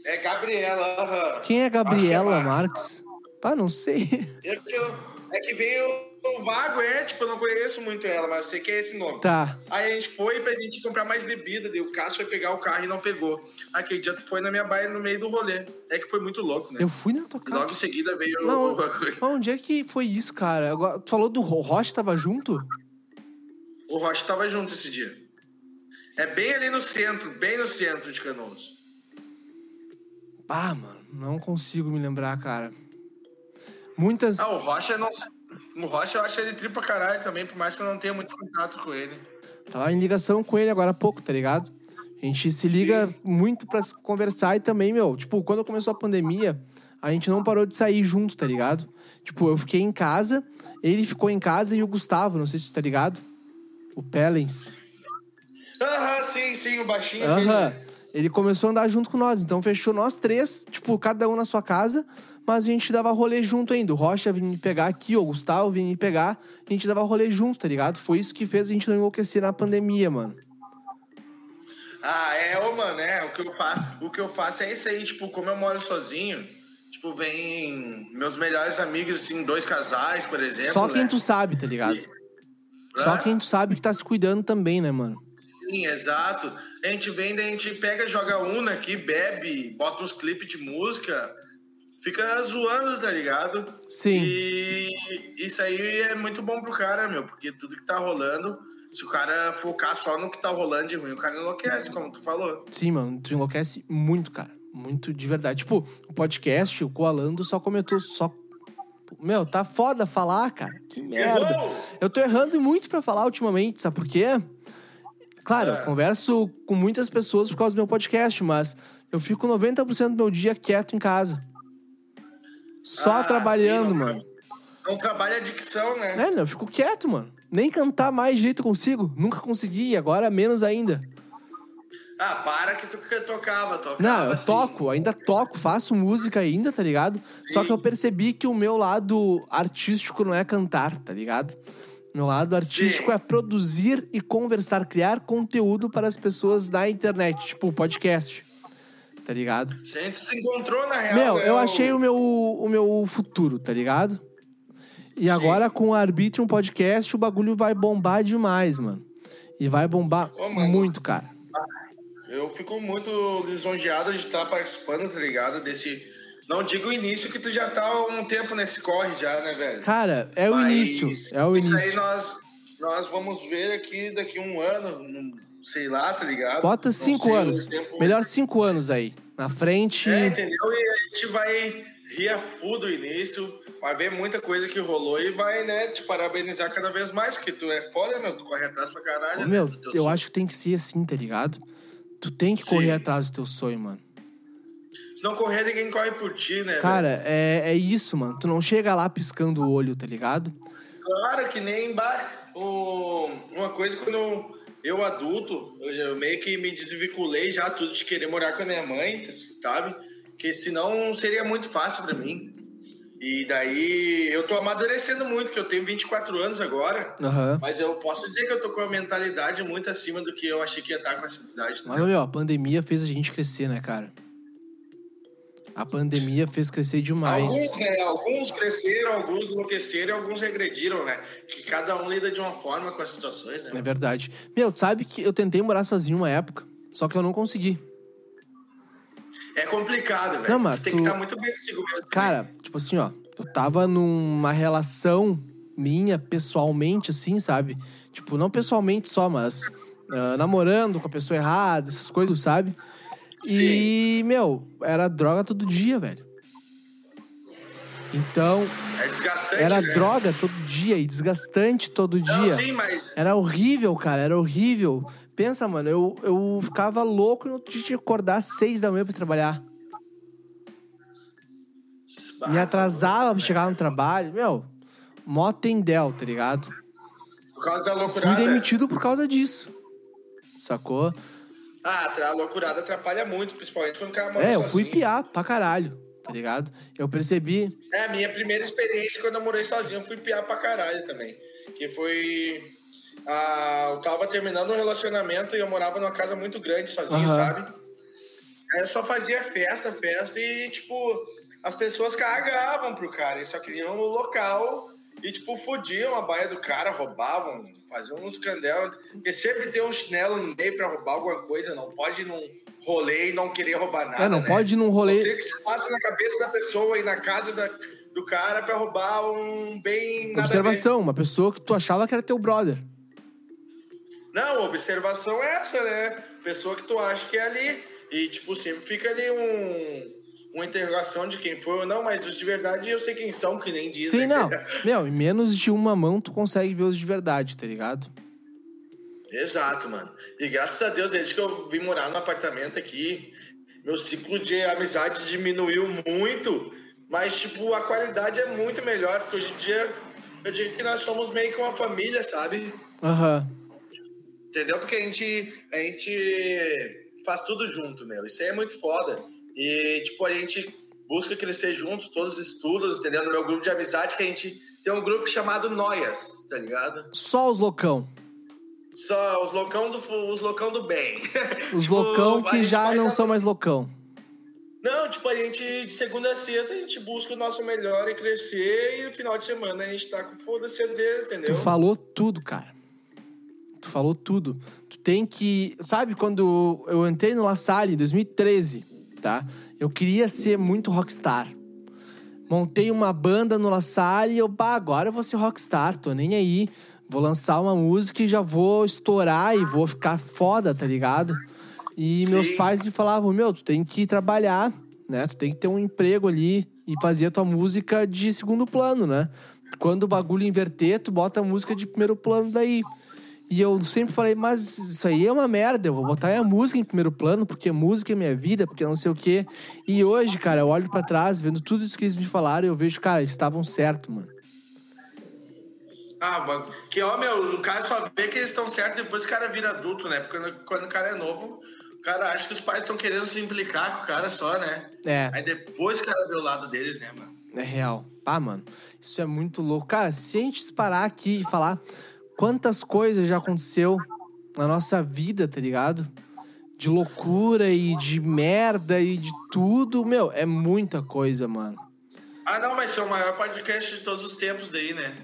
É Gabriela. Quem é Gabriela Acho que é Marques? Ah, não sei. É que, eu- é que veio o vago, é, tipo, eu não conheço muito ela, mas eu sei que é esse nome. Tá. Aí a gente foi pra gente comprar mais bebida, daí o Cássio foi pegar o carro e não pegou. Aquele dia tu foi na minha baia no meio do rolê. É que foi muito louco, né? Eu fui na tua casa. Logo em seguida veio Não, o bagulho. mas onde é que foi isso, cara? Agora, tu falou do Ro- Rocha tava junto? O Rocha tava junto esse dia. É bem ali no centro, bem no centro de Canoas. Ah, mano, não consigo me lembrar, cara. Muitas. Ah, o Rocha não. O Rocha eu acho ele tripa caralho também, por mais que eu não tenha muito contato com ele. Tava em ligação com ele agora há pouco, tá ligado? A gente se liga muito pra conversar e também, meu, tipo, quando começou a pandemia, a gente não parou de sair junto, tá ligado? Tipo, eu fiquei em casa, ele ficou em casa e o Gustavo, não sei se tu tá ligado? O Pellens. Aham, sim, sim, o baixinho. Aham. Ele começou a andar junto com nós. Então fechou nós três, tipo, cada um na sua casa, mas a gente dava rolê junto ainda. O Rocha vinha me pegar aqui, o Gustavo vinha me pegar, a gente dava rolê junto, tá ligado? Foi isso que fez a gente não enlouquecer na pandemia, mano. Ah, é, ô, mano, é. O que, eu faço, o que eu faço é isso aí, tipo, como eu moro sozinho, tipo, vem meus melhores amigos, assim, dois casais, por exemplo. Só quem né? tu sabe, tá ligado? Só Ah, quem tu sabe que tá se cuidando também, né, mano? Sim, exato. A gente vem, daí a gente pega, joga una aqui, bebe, bota uns clipes de música, fica zoando, tá ligado? Sim. E isso aí é muito bom pro cara, meu, porque tudo que tá rolando, se o cara focar só no que tá rolando de ruim, o cara enlouquece, como tu falou. Sim, mano, tu enlouquece muito, cara. Muito de verdade. Tipo, o podcast, o Coalando só comentou só. Meu, tá foda falar, cara. Que merda. Errou! Eu tô errando muito pra falar ultimamente, sabe por quê? Claro, É. eu converso com muitas pessoas por causa do meu podcast, mas eu fico 90% do meu dia quieto em casa. Só Ah, trabalhando, sim, não- mano. Não trabalha a dicção, né? É, não, eu fico quieto, mano. Nem cantar mais eu consigo. Nunca consegui, e agora menos ainda. Ah, para que tu tocava, tocava. Não, eu assim. toco, ainda toco, faço música ainda, tá ligado? Só Sim. que eu percebi que o meu lado artístico não é cantar, tá ligado? Meu lado artístico Sim. é produzir e conversar, criar conteúdo para as pessoas na internet, tipo podcast. Tá ligado? A gente se encontrou na real. Meu, eu achei o meu, o meu futuro, tá ligado? E agora com o Arbitrium Podcast, o bagulho vai bombar demais, mano. E vai bombar Ô, mano. muito, cara. Eu fico muito lisonjeado de estar participando, tá ligado? Desse. Não digo o início, que tu já tá há um tempo nesse corre já, né, velho? Cara, é o Mas início. É o Isso início. aí nós, nós vamos ver aqui daqui um ano, sei lá, tá ligado? Bota cinco sei anos. tempo- Melhor cinco anos aí. Na frente. É, entendeu? E a gente vai rir a full do início, vai ver muita coisa que rolou e vai, né, te parabenizar cada vez mais, porque tu é foda, meu, tu corre atrás pra caralho. Ô, né, meu, teu eu sonho. acho que tem que ser assim, tá ligado? Tu tem que correr Sim. atrás do teu sonho, mano. Se não correr, ninguém corre por ti, né? velho? Cara, é, é isso, mano. Tu não chega lá piscando o olho, tá ligado? Claro que nem ba- o... uma coisa quando eu, eu adulto, eu, já- eu meio que me desvinculei já tudo de querer morar com a minha mãe, sabe? Que senão seria muito fácil pra mim. E daí eu tô amadurecendo muito, que eu tenho 24 anos agora, Aham. mas eu posso dizer que eu tô com a mentalidade muito acima do que eu achei que ia estar com essa idade. Mas, meu, a pandemia fez a gente crescer, né, cara? A pandemia fez crescer demais. Alguns, né, alguns cresceram, alguns enlouqueceram e alguns regrediram, né? Que cada um lida de uma forma com as situações, né? É verdade. Meu, sabe que eu tentei morar sozinho uma época, só que eu não consegui. É complicado, velho. Não, mas Tu tem tu- que estar muito bem consigo mesmo. Cara, tipo assim, ó, eu tava numa relação minha, pessoalmente, assim, sabe? Tipo, não pessoalmente só, mas ah, namorando com a pessoa errada, essas coisas, sabe? E, meu, era droga todo dia, velho. Então, É desgastante, era né? droga todo dia e desgastante todo Não, dia. sim, mas... Era horrível, cara, era horrível. Pensa, mano, eu, eu ficava louco e dia tinha que acordar às seis da manhã pra trabalhar. Me atrasava pra chegar no trabalho. Meu, mó tendel, tá ligado? Por causa da Fui loucurada. demitido por causa disso. Sacou? Ah, a loucurada atrapalha muito, principalmente quando o cara mora É, eu fui sozinho. piar pra caralho, tá ligado? Eu percebi. É, a minha primeira experiência quando eu morei sozinho, eu fui piar pra caralho também. Que foi... Ah, eu tava terminando um relacionamento e eu morava numa casa muito grande sozinho, Aham. sabe? Aí eu só fazia festa, festa e, tipo, as pessoas cagavam pro cara. Eles só queriam o local e, tipo, fodiam a baia do cara, roubavam, faziam uns candel. Porque sempre tem um chinelo no meio pra roubar alguma coisa. Não pode ir num rolê e não querer roubar nada, É, não né? pode ir num rolê. Você que se passa na cabeça da pessoa e na casa da- do cara pra roubar um bem. Observação, uma pessoa que tu achava que era teu brother. Não, observação é essa, né? Pessoa que tu acha que é ali. E, tipo, sempre fica ali um, uma interrogação de quem foi ou não, mas os de verdade eu sei quem são, que nem dizem. Sim, não. Meu, em menos de uma mão tu consegue ver os de verdade, tá ligado? Exato, mano. E graças a Deus, desde que eu vim morar no apartamento aqui, meu ciclo de amizade diminuiu muito, mas, tipo, a qualidade é muito melhor, porque hoje em dia eu digo que nós somos meio que uma família, sabe? Aham. Entendeu? Porque a gente, a gente faz tudo junto, meu. Isso aí é muito foda. E, tipo, a gente busca crescer junto, todos os estudos, entendeu? No meu grupo de amizade, que a gente tem um grupo chamado Noias, tá ligado? Só os loucão. Só os loucão do, os loucão do bem. Os Tipo, loucão que já não a- são mais loucão. Não, tipo, a gente, de segunda a sexta, a gente busca o nosso melhor e crescer, e no final de semana a gente tá com foda-se às vezes, entendeu? Tu falou tudo, cara. Tu falou tudo. Tu tem que. Sabe quando eu entrei no La Salle em 2013, tá? Eu queria ser muito rockstar. Montei uma banda no La Salle e eu, bah, agora eu vou ser rockstar, tô nem aí. Vou lançar uma música e já vou estourar e vou ficar foda, tá ligado? E meus Sim. pais me falavam, meu, tu tem que trabalhar, né? Tu tem que ter um emprego ali e fazer a tua música de segundo plano, né? Quando o bagulho inverter, tu bota a música de primeiro plano daí. E eu sempre falei, mas isso aí é uma merda, eu vou botar a música em primeiro plano, porque música é minha vida, porque não sei o quê. E hoje, cara, eu olho pra trás, vendo tudo isso que eles me falaram, eu vejo, cara, eles estavam certo, mano. Ah, mano, que ó, meu, o cara só vê que eles estão certos depois que o cara vira adulto, né? Porque quando, quando o cara é novo, o cara acha que os pais estão querendo se implicar com o cara só, né? É. Aí depois o cara vê o lado deles, né, mano? É real. Ah, mano, isso é muito louco. Cara, se a gente parar aqui e falar quantas coisas já aconteceu na nossa vida, tá ligado? De loucura e de merda e de tudo, meu, é muita coisa, mano. Ah, não, vai ser o maior podcast de todos os tempos daí, né?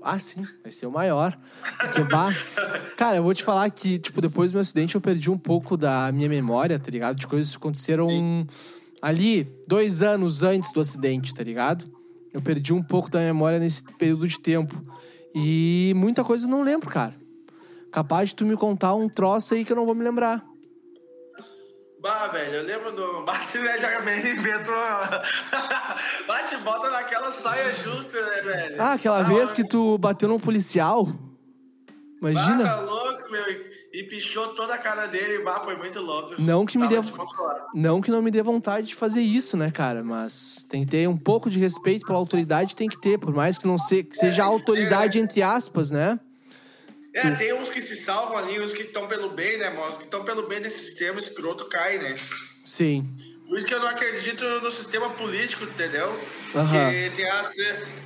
Ah, sim, vai ser o maior. Porque, bah... Cara, eu vou te falar que, tipo, depois do meu acidente eu perdi um pouco da minha memória, tá ligado? De coisas que aconteceram ali, dois anos antes do acidente, tá ligado? Eu perdi um pouco da memória nesse período de tempo. E muita coisa eu não lembro, cara. Capaz de tu me contar um troço aí que eu não vou me lembrar. Bah, velho, eu lembro do. Bate, né? Já inventou. Bate, bota naquela saia justa, né, velho? Ah, aquela vez que tu bateu num policial? Bah, Imagina. tá louco, meu. E, e pichou toda a cara dele. Bah, foi muito louco. Não que me dê-. Não que não me dê vontade de fazer isso, né, cara? Mas tem que ter um pouco de respeito pela autoridade, tem que ter, por mais que não se, que seja É, autoridade entre aspas, né? É, tem uns que se salvam ali, uns que estão pelo bem, né? Os que estão pelo bem desse sistema escroto cai, né? Sim. Por isso que eu não acredito no sistema político, entendeu? Aham. Que tem as.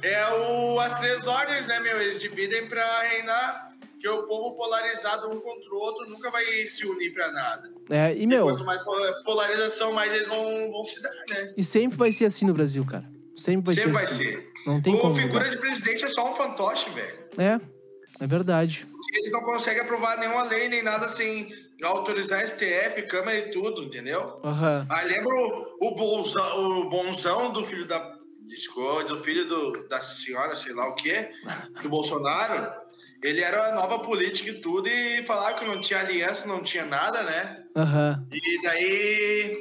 É o, as três ordens, né, meu? Eles dividem pra reinar. Que o povo polarizado um contra o outro nunca vai se unir pra nada. É, e E meu, quanto mais pol- polarização, mais eles vão, vão se dar, né? e sempre vai ser assim no Brasil, cara. Sempre vai Sempre vai ser assim. ser. Não tem o como. figura mudar. de presidente é só um fantoche, velho. É, é verdade. Eles não conseguem aprovar nenhuma lei, nem nada sem autorizar STF, Câmara e tudo, entendeu? Aham. Aí lembra o, o, bonzão, o bonzão do filho da. Desculpa, do filho do, da senhora, sei lá o quê, do Bolsonaro. Ele era a nova política e tudo, e falava que não tinha aliança, não tinha nada, né? Aham. E daí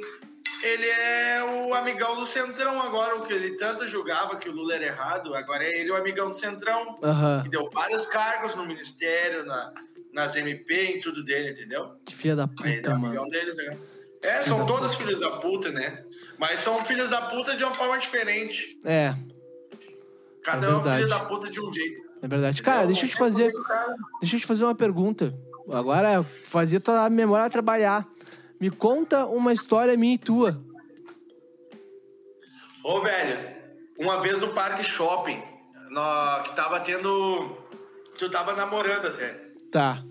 ele é o amigão do Centrão agora, o que ele tanto julgava que o Lula era errado, agora é ele o amigão do Centrão, Aham. que deu vários cargos no ministério, na, nas MP, em tudo dele, entendeu? Que filha da Aí ele é puta, mano. amigão deles, né? É, são todas filhos da puta, né? Mas são filhos da puta de uma forma diferente. É, Cada É um é um filho verdade. da puta de um jeito. é verdade. Cara, deixa eu te fazer. Deixa eu te fazer uma pergunta. Agora, fazer tua memória trabalhar. Me conta uma história minha e tua. Ô, velho, uma vez no Parque Shopping, no, que tava tendo. Tu tava namorando até. Tá.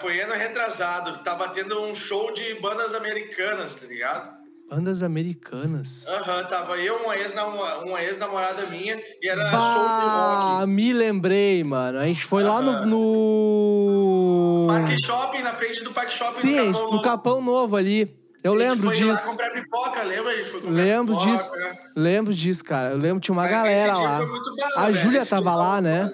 Foi ano retrasado, tava tendo um show de bandas americanas, tá ligado? Bandas americanas. Aham, tava eu, uma ex-namo- uma ex-namorada minha, e era show de Bah, rock. me lembrei, mano. A gente foi lá no. No... Parque Shopping, na frente do Parque Shopping, Sim, no Capão no Novo. Capão Novo ali. Eu lembro disso. pipoca, lembra? Lembro pipoca. disso. Lembro disso, cara. Eu lembro, tinha uma Aí, galera esse dia lá. bala, A. Júlia tava lá, né?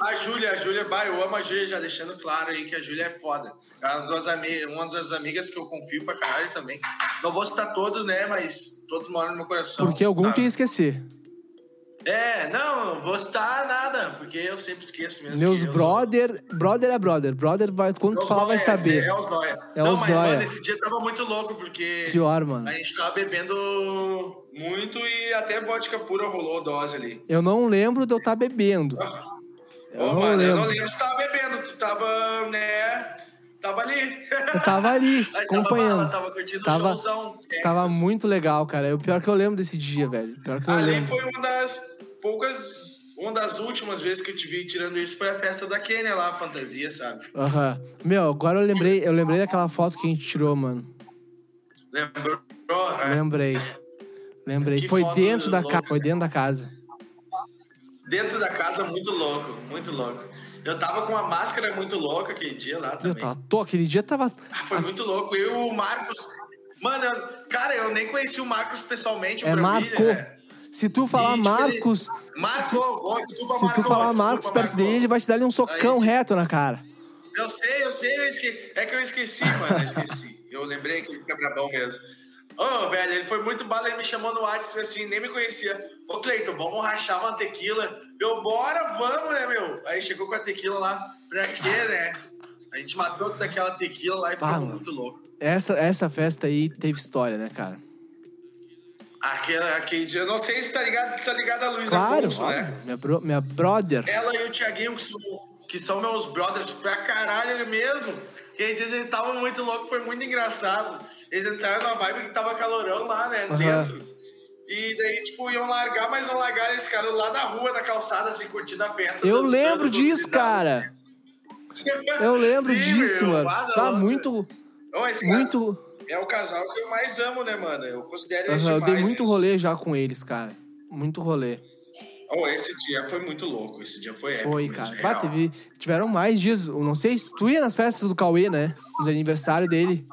A Júlia, a Júlia, bah, eu amo a Júlia, já deixando claro aí que a Júlia é foda. É uma das, ami- uma das amigas que eu confio pra caralho também. Não vou citar todos, né, mas todos moram no meu coração. Porque algum sabe? tu ia esquecer. É, não, não vou citar nada, porque eu sempre esqueço mesmo. Meus que eu brother. Brother é brother. Brother, vai, quando sou- tu falar, vai É, saber. É os nóia. É não, os mas, nóia. mano, esse dia tava muito louco, porque Pior, mano. a gente tava bebendo muito e até vodka pura rolou dose ali. Eu não lembro de eu estar bebendo. Ô, não mano, eu lembro. não lembro se tava bebendo, tu tava, né, tava ali. Eu tava ali, acompanhando. Tava, tava curtindo Tava- o showzão. É, Tava muito legal, cara. O pior que eu lembro desse dia, velho. Pior que eu Ali lembro. foi uma das poucas, uma das últimas vezes que eu te vi tirando isso foi a festa da Kenia lá, a fantasia, sabe? Aham. Meu, agora eu lembrei, eu lembrei daquela foto que a gente tirou, mano. Lembrou? É. Lembrei. Lembrei. Que Foi dentro da louca. casa. Foi dentro da casa. Dentro da casa, muito louco, muito louco. Eu tava com uma máscara muito louca aquele dia lá Eu também. tava. Tô, aquele dia tava. Ah, Foi muito louco. Eu e o Marcos. Mano, eu- cara, eu nem conheci o Marcos pessoalmente. É Marco. né? Se tu falar E, tipo, Marcos. Marco, Se, ó, desculpa, se tu falar desculpa, Marcos perto Marco. dele, ele vai te dar ali um socão Aí, reto na cara. Eu sei, eu sei, eu esqueci. É que eu esqueci, mano, eu esqueci. eu lembrei que ele fica brabão mesmo. Ô, velho, ele foi muito bala, ele me chamou no WhatsApp assim, nem me conhecia. Ô, Cleiton, vamos rachar uma tequila. Eu, bora, vamos, né, meu? Aí chegou com a tequila lá, pra quê, né? A gente matou daquela tequila lá e ficou muito louco. Essa, essa festa aí teve história, né, cara? Aquele, aquele dia, eu não sei se tá ligado, tá ligado a Luísa Claro, Afonso, né? óbvio. Minha, bro- minha brother. Ela e o Thiaguinho, que são, que são meus brothers pra caralho mesmo. Que às vezes eles estavam muito loucos, foi muito engraçado. Eles entraram numa vibe que tava calorão lá, né, Aham. dentro. E daí, tipo, iam largar, mas não largaram, eles ficaram lá na rua, na calçada, assim, curtindo a festa. Eu lembro disso, cara. Eu lembro Sim, disso, meu, mano. Tá muito, esse cara muito. É o casal que eu mais amo, né, mano? Eu considero Aham, eu dei muito rolê já com eles, cara. Muito rolê. Oh, esse dia foi muito louco. Esse dia foi épico. Foi, cara. Bah, teve, tiveram mais dias. Eu não sei se tu ia nas festas do Cauê, né? Nos aniversários dele.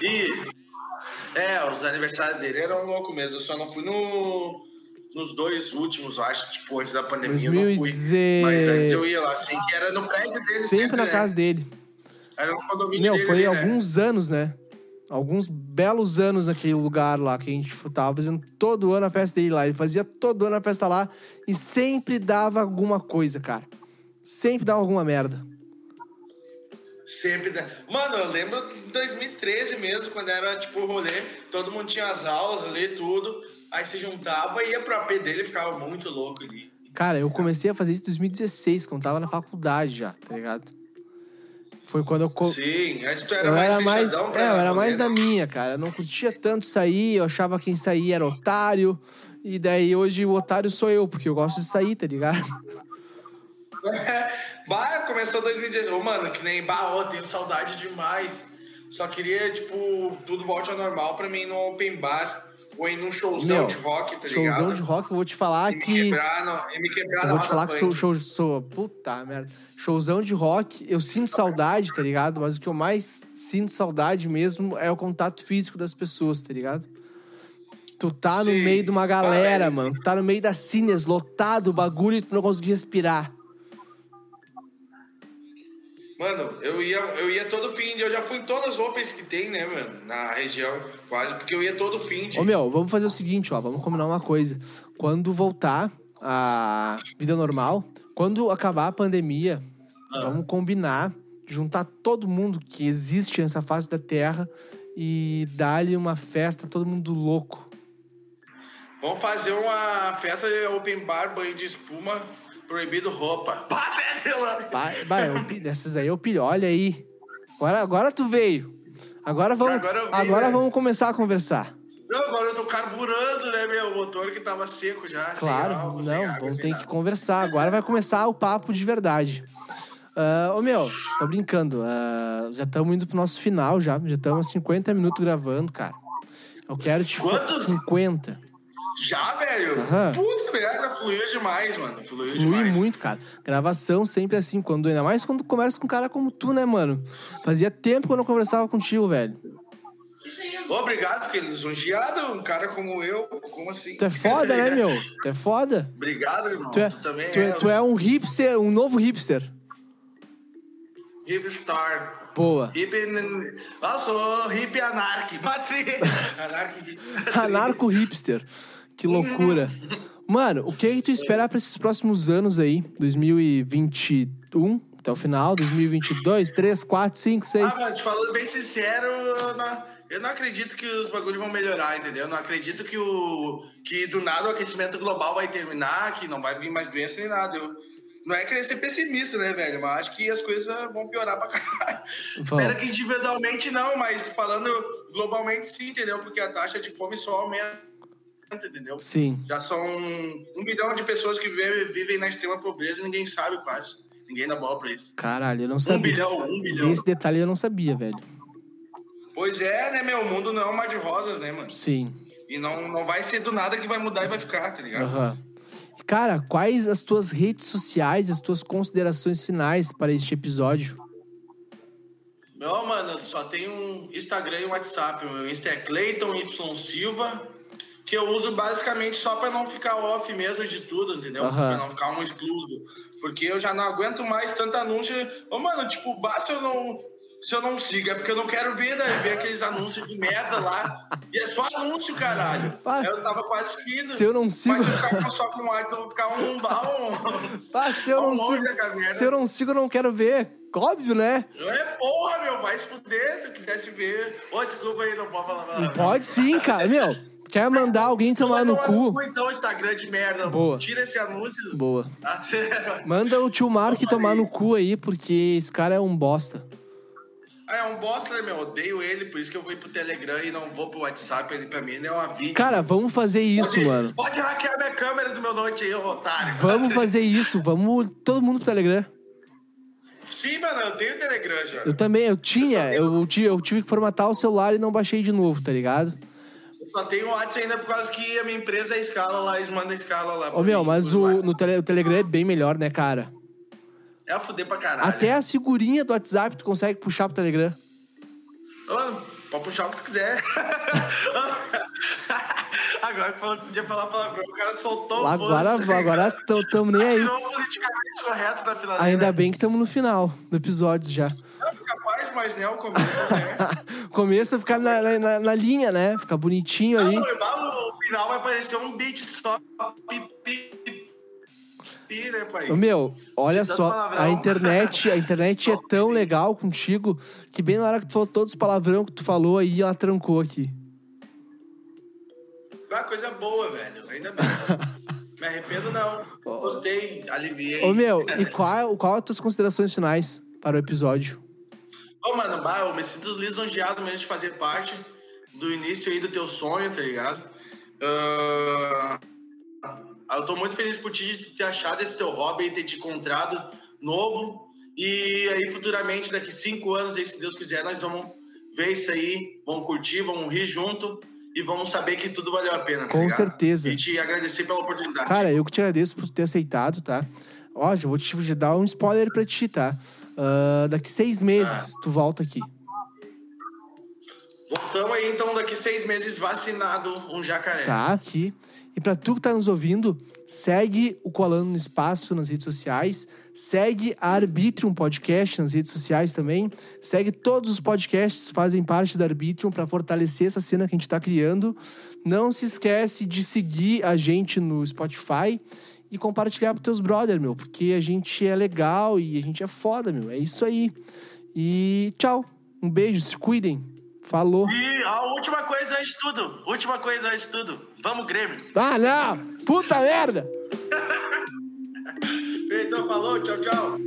E é, os aniversários dele eram loucos mesmo. Eu só não fui no, nos dois últimos, eu acho, tipo, antes da pandemia. Eu não fui. 2010. Mas antes eu ia lá, assim, que era no prédio dele. Sempre na né? casa dele. Era no condomínio Meu, dele. foi ali, né? alguns anos, né? Alguns belos anos naquele lugar lá que a gente tava fazendo todo ano a festa dele lá. Ele fazia todo ano a festa lá e sempre dava alguma coisa, cara. Sempre dava alguma merda. Sempre. da- Mano, eu lembro de 2013 mesmo, quando era tipo rolê, todo mundo tinha as aulas ali, tudo. Aí se juntava e ia pro AP dele e ficava muito louco ali. Cara, eu comecei a fazer isso em 2016, quando tava na faculdade já, tá ligado? Foi quando eu. co- Sim, antes tu era eu mais era mais, é, eu era mais né? na minha, cara. Eu não curtia tanto sair, eu achava que quem saía era otário. E daí hoje o otário sou eu, porque eu gosto de sair, tá ligado? bah, começou 2016. Ô, mano, que nem bah, ó, tenho saudade demais. Só queria, tipo, tudo volte ao normal pra mim num open bar ou ir num showzão Meu, de rock, tá Showzão ligado? de rock, eu vou te falar E me que. quebrar, no, e me quebrar Eu vou te falar que sou, show, sou. Puta merda. Showzão de rock, eu sinto saudade, tá ligado? Mas o que eu mais sinto saudade mesmo é o contato físico das pessoas, tá ligado? Tu tá no Sim. meio de uma galera, velho. mano. Tu tá no meio das cines, lotado o bagulho e tu não consegue respirar. Mano, eu ia, eu ia todo fim de. Eu já fui em todas as opens que tem, né, mano? Na região, quase, porque eu ia todo fim de. Ô, meu, vamos fazer o seguinte, ó. Vamos combinar uma coisa. Quando voltar a vida normal, quando acabar a pandemia, Ah. vamos combinar, juntar todo mundo que existe nessa face da Terra e dar-lhe uma festa, todo mundo louco. Vamos fazer uma festa de open bar, banho de espuma, proibido roupa. Pá, lá. Vai, essas aí eu pilho. Olha aí. Agora, agora tu veio. Agora vamos, Agora vi, agora né? vamos começar a conversar. Não, agora eu tô carburando, né, meu? O motor que tava seco já. sem Claro, álcool, sem não, água, vamos sem ter nada. que conversar. Agora vai começar o papo de verdade. Ah, ô meu, tô brincando. ah, já estamos indo pro nosso final já. Já estamos 50 minutos gravando, cara. Eu quero te Quantos? 50. Já, velho? Aham. Puta merda, fluiu demais, mano. Fluiu Flui demais. muito, cara. Gravação sempre assim, quando ainda mais quando conversa com um cara como tu, né, mano? Fazia tempo que eu não conversava contigo, velho. Obrigado, porque lisonjeado, um cara como eu, como assim? Tu é foda, né, meu? Tu é foda. Obrigado, irmão. Tu é, também tu é, tu é um hipster, um novo hipster. Hipstar. Boa. Hip... Eu sou hip. Anarque. Anarco hipster. Que loucura. Mano, o que é que tu espera pra esses próximos anos aí? 2021 até o final, 2022, 3, 4, 5, 6. Ah, mano, te falando bem sincero, eu não, eu não acredito que os bagulhos vão melhorar, entendeu? Eu não acredito que o que do nada o aquecimento global vai terminar, que não vai vir mais doença nem nada. Eu Não é querer ser pessimista, né, velho? Mas acho que as coisas vão piorar pra caralho. Vão. Espero que individualmente não, mas falando globalmente sim, entendeu? Porque a taxa de fome só aumenta, entendeu? Sim. Já são um milhão de pessoas que vivem, vivem na extrema pobreza e ninguém sabe quase. Ninguém dá bola pra isso. Caralho, eu não Um sabia. bilhão, um bilhão. Esse detalhe eu não sabia, velho. Pois é, né, meu? O mundo não é um mar de rosas, né, mano? Sim. E não, não vai ser do nada que vai mudar e vai ficar, tá ligado? Aham. Cara, quais as tuas redes sociais, as tuas considerações finais para este episódio? Não, mano, só tem um Instagram e um WhatsApp. O meu Insta é Cleiton Y Silva, que eu uso basicamente só pra não ficar off mesmo de tudo, entendeu? Aham. Pra não ficar um excluso. Porque eu já não aguento mais tanto anúncio. Ô, mano, tipo, basta eu não. Se eu não sigo, é porque eu não quero ver, né? Ver aqueles anúncios de merda lá. E é só anúncio, caralho. Ah, eu tava quase seguindo. Se eu não sigo. Mas se eu ficar só com o WhatsApp, eu vou ficar um um. Ah, se eu um não sigo. Se eu não sigo, eu não quero ver. Óbvio, né? É porra, meu, vai se fuder se eu quiser te ver. Ô, desculpa aí, não pode falar. palavrão. Pode sim, cara. Meu, quer mandar alguém tomar no cu? Então, Instagram de merda. Boa. Tira esse anúncio. Boa. Ah, Manda o tio Mark Eu tomar no cu aí, porque esse cara é um bosta. é um bosta, né, meu? Odeio ele, por isso que eu vou ir pro Telegram e não vou pro WhatsApp. Ele pra mim ele é uma vítima. Cara, vamos fazer isso, pode, mano. Pode hackear minha câmera do meu note aí, otário. Vamos fazer isso. Vamos todo mundo pro Telegram. Sim, mano, eu tenho Telegram já. Eu também, eu tinha, eu, tive, eu tive que formatar o celular e não baixei de novo, tá ligado? Só tenho o WhatsApp ainda por causa que a minha empresa é escala lá, eles mandam escala lá. Ô meu, mim, mas o, WhatsApp. no tele- o Telegram é bem melhor, né, cara? É a fuder pra caralho. Até a figurinha do WhatsApp tu consegue puxar pro Telegram. Ô, pode puxar o que tu quiser. Agora que falou que podia falar palavrão, o cara soltou o Agora, bolso. agora tamo, tamo nem aí. O finaleira. Ainda bem que tamo no final do episódio já. Não, capaz, mas né, o começo, né? Começa a ficar na, na, na linha, né? Ficar bonitinho ali. Não, o final vai aparecer um beat só. Pi, pi, né, pai? Meu, olha só, palavrão. a internet, a internet é tão legal contigo que bem na hora que tu falou todos os palavrão que tu falou aí, ela trancou aqui. Uma coisa boa, velho. Ainda bem. Me arrependo, não. Gostei, aliviei. Ô meu, e qual, qual as tuas considerações finais para o episódio? Ô, mano, bah, eu me sinto lisonjeado mesmo de fazer parte do início aí do teu sonho, tá ligado? Ah, eu tô muito feliz por ti de ter achado esse teu hobby e ter te encontrado novo. E aí, futuramente, daqui cinco anos, aí, se Deus quiser, nós vamos ver isso aí, vamos curtir, vamos rir junto e vamos saber que tudo valeu a pena, tá Com ligado? certeza. E te agradecer pela oportunidade. Cara, eu que te agradeço por ter aceitado, tá? Ó, já vou te dar um spoiler pra ti, tá? Ah, daqui seis meses tu volta aqui. Voltamos aí, então, daqui seis meses, vacinado, um jacaré. Tá? Aqui. E pra tu que tá nos ouvindo, segue o Colando no Espaço nas redes sociais, segue a Arbitrium Podcast nas redes sociais também, segue todos os podcasts que fazem parte da Arbitrium pra fortalecer essa cena que a gente tá criando. Não se esquece de seguir a gente no Spotify e compartilhar pros teus brother, meu, porque a gente é legal e a gente é foda, meu. É isso aí. E tchau. Um beijo, se cuidem. Falou. E a última coisa antes de tudo, última coisa antes de tudo, vamos Grêmio. Ah, não! Puta merda! Então falou, tchau, tchau.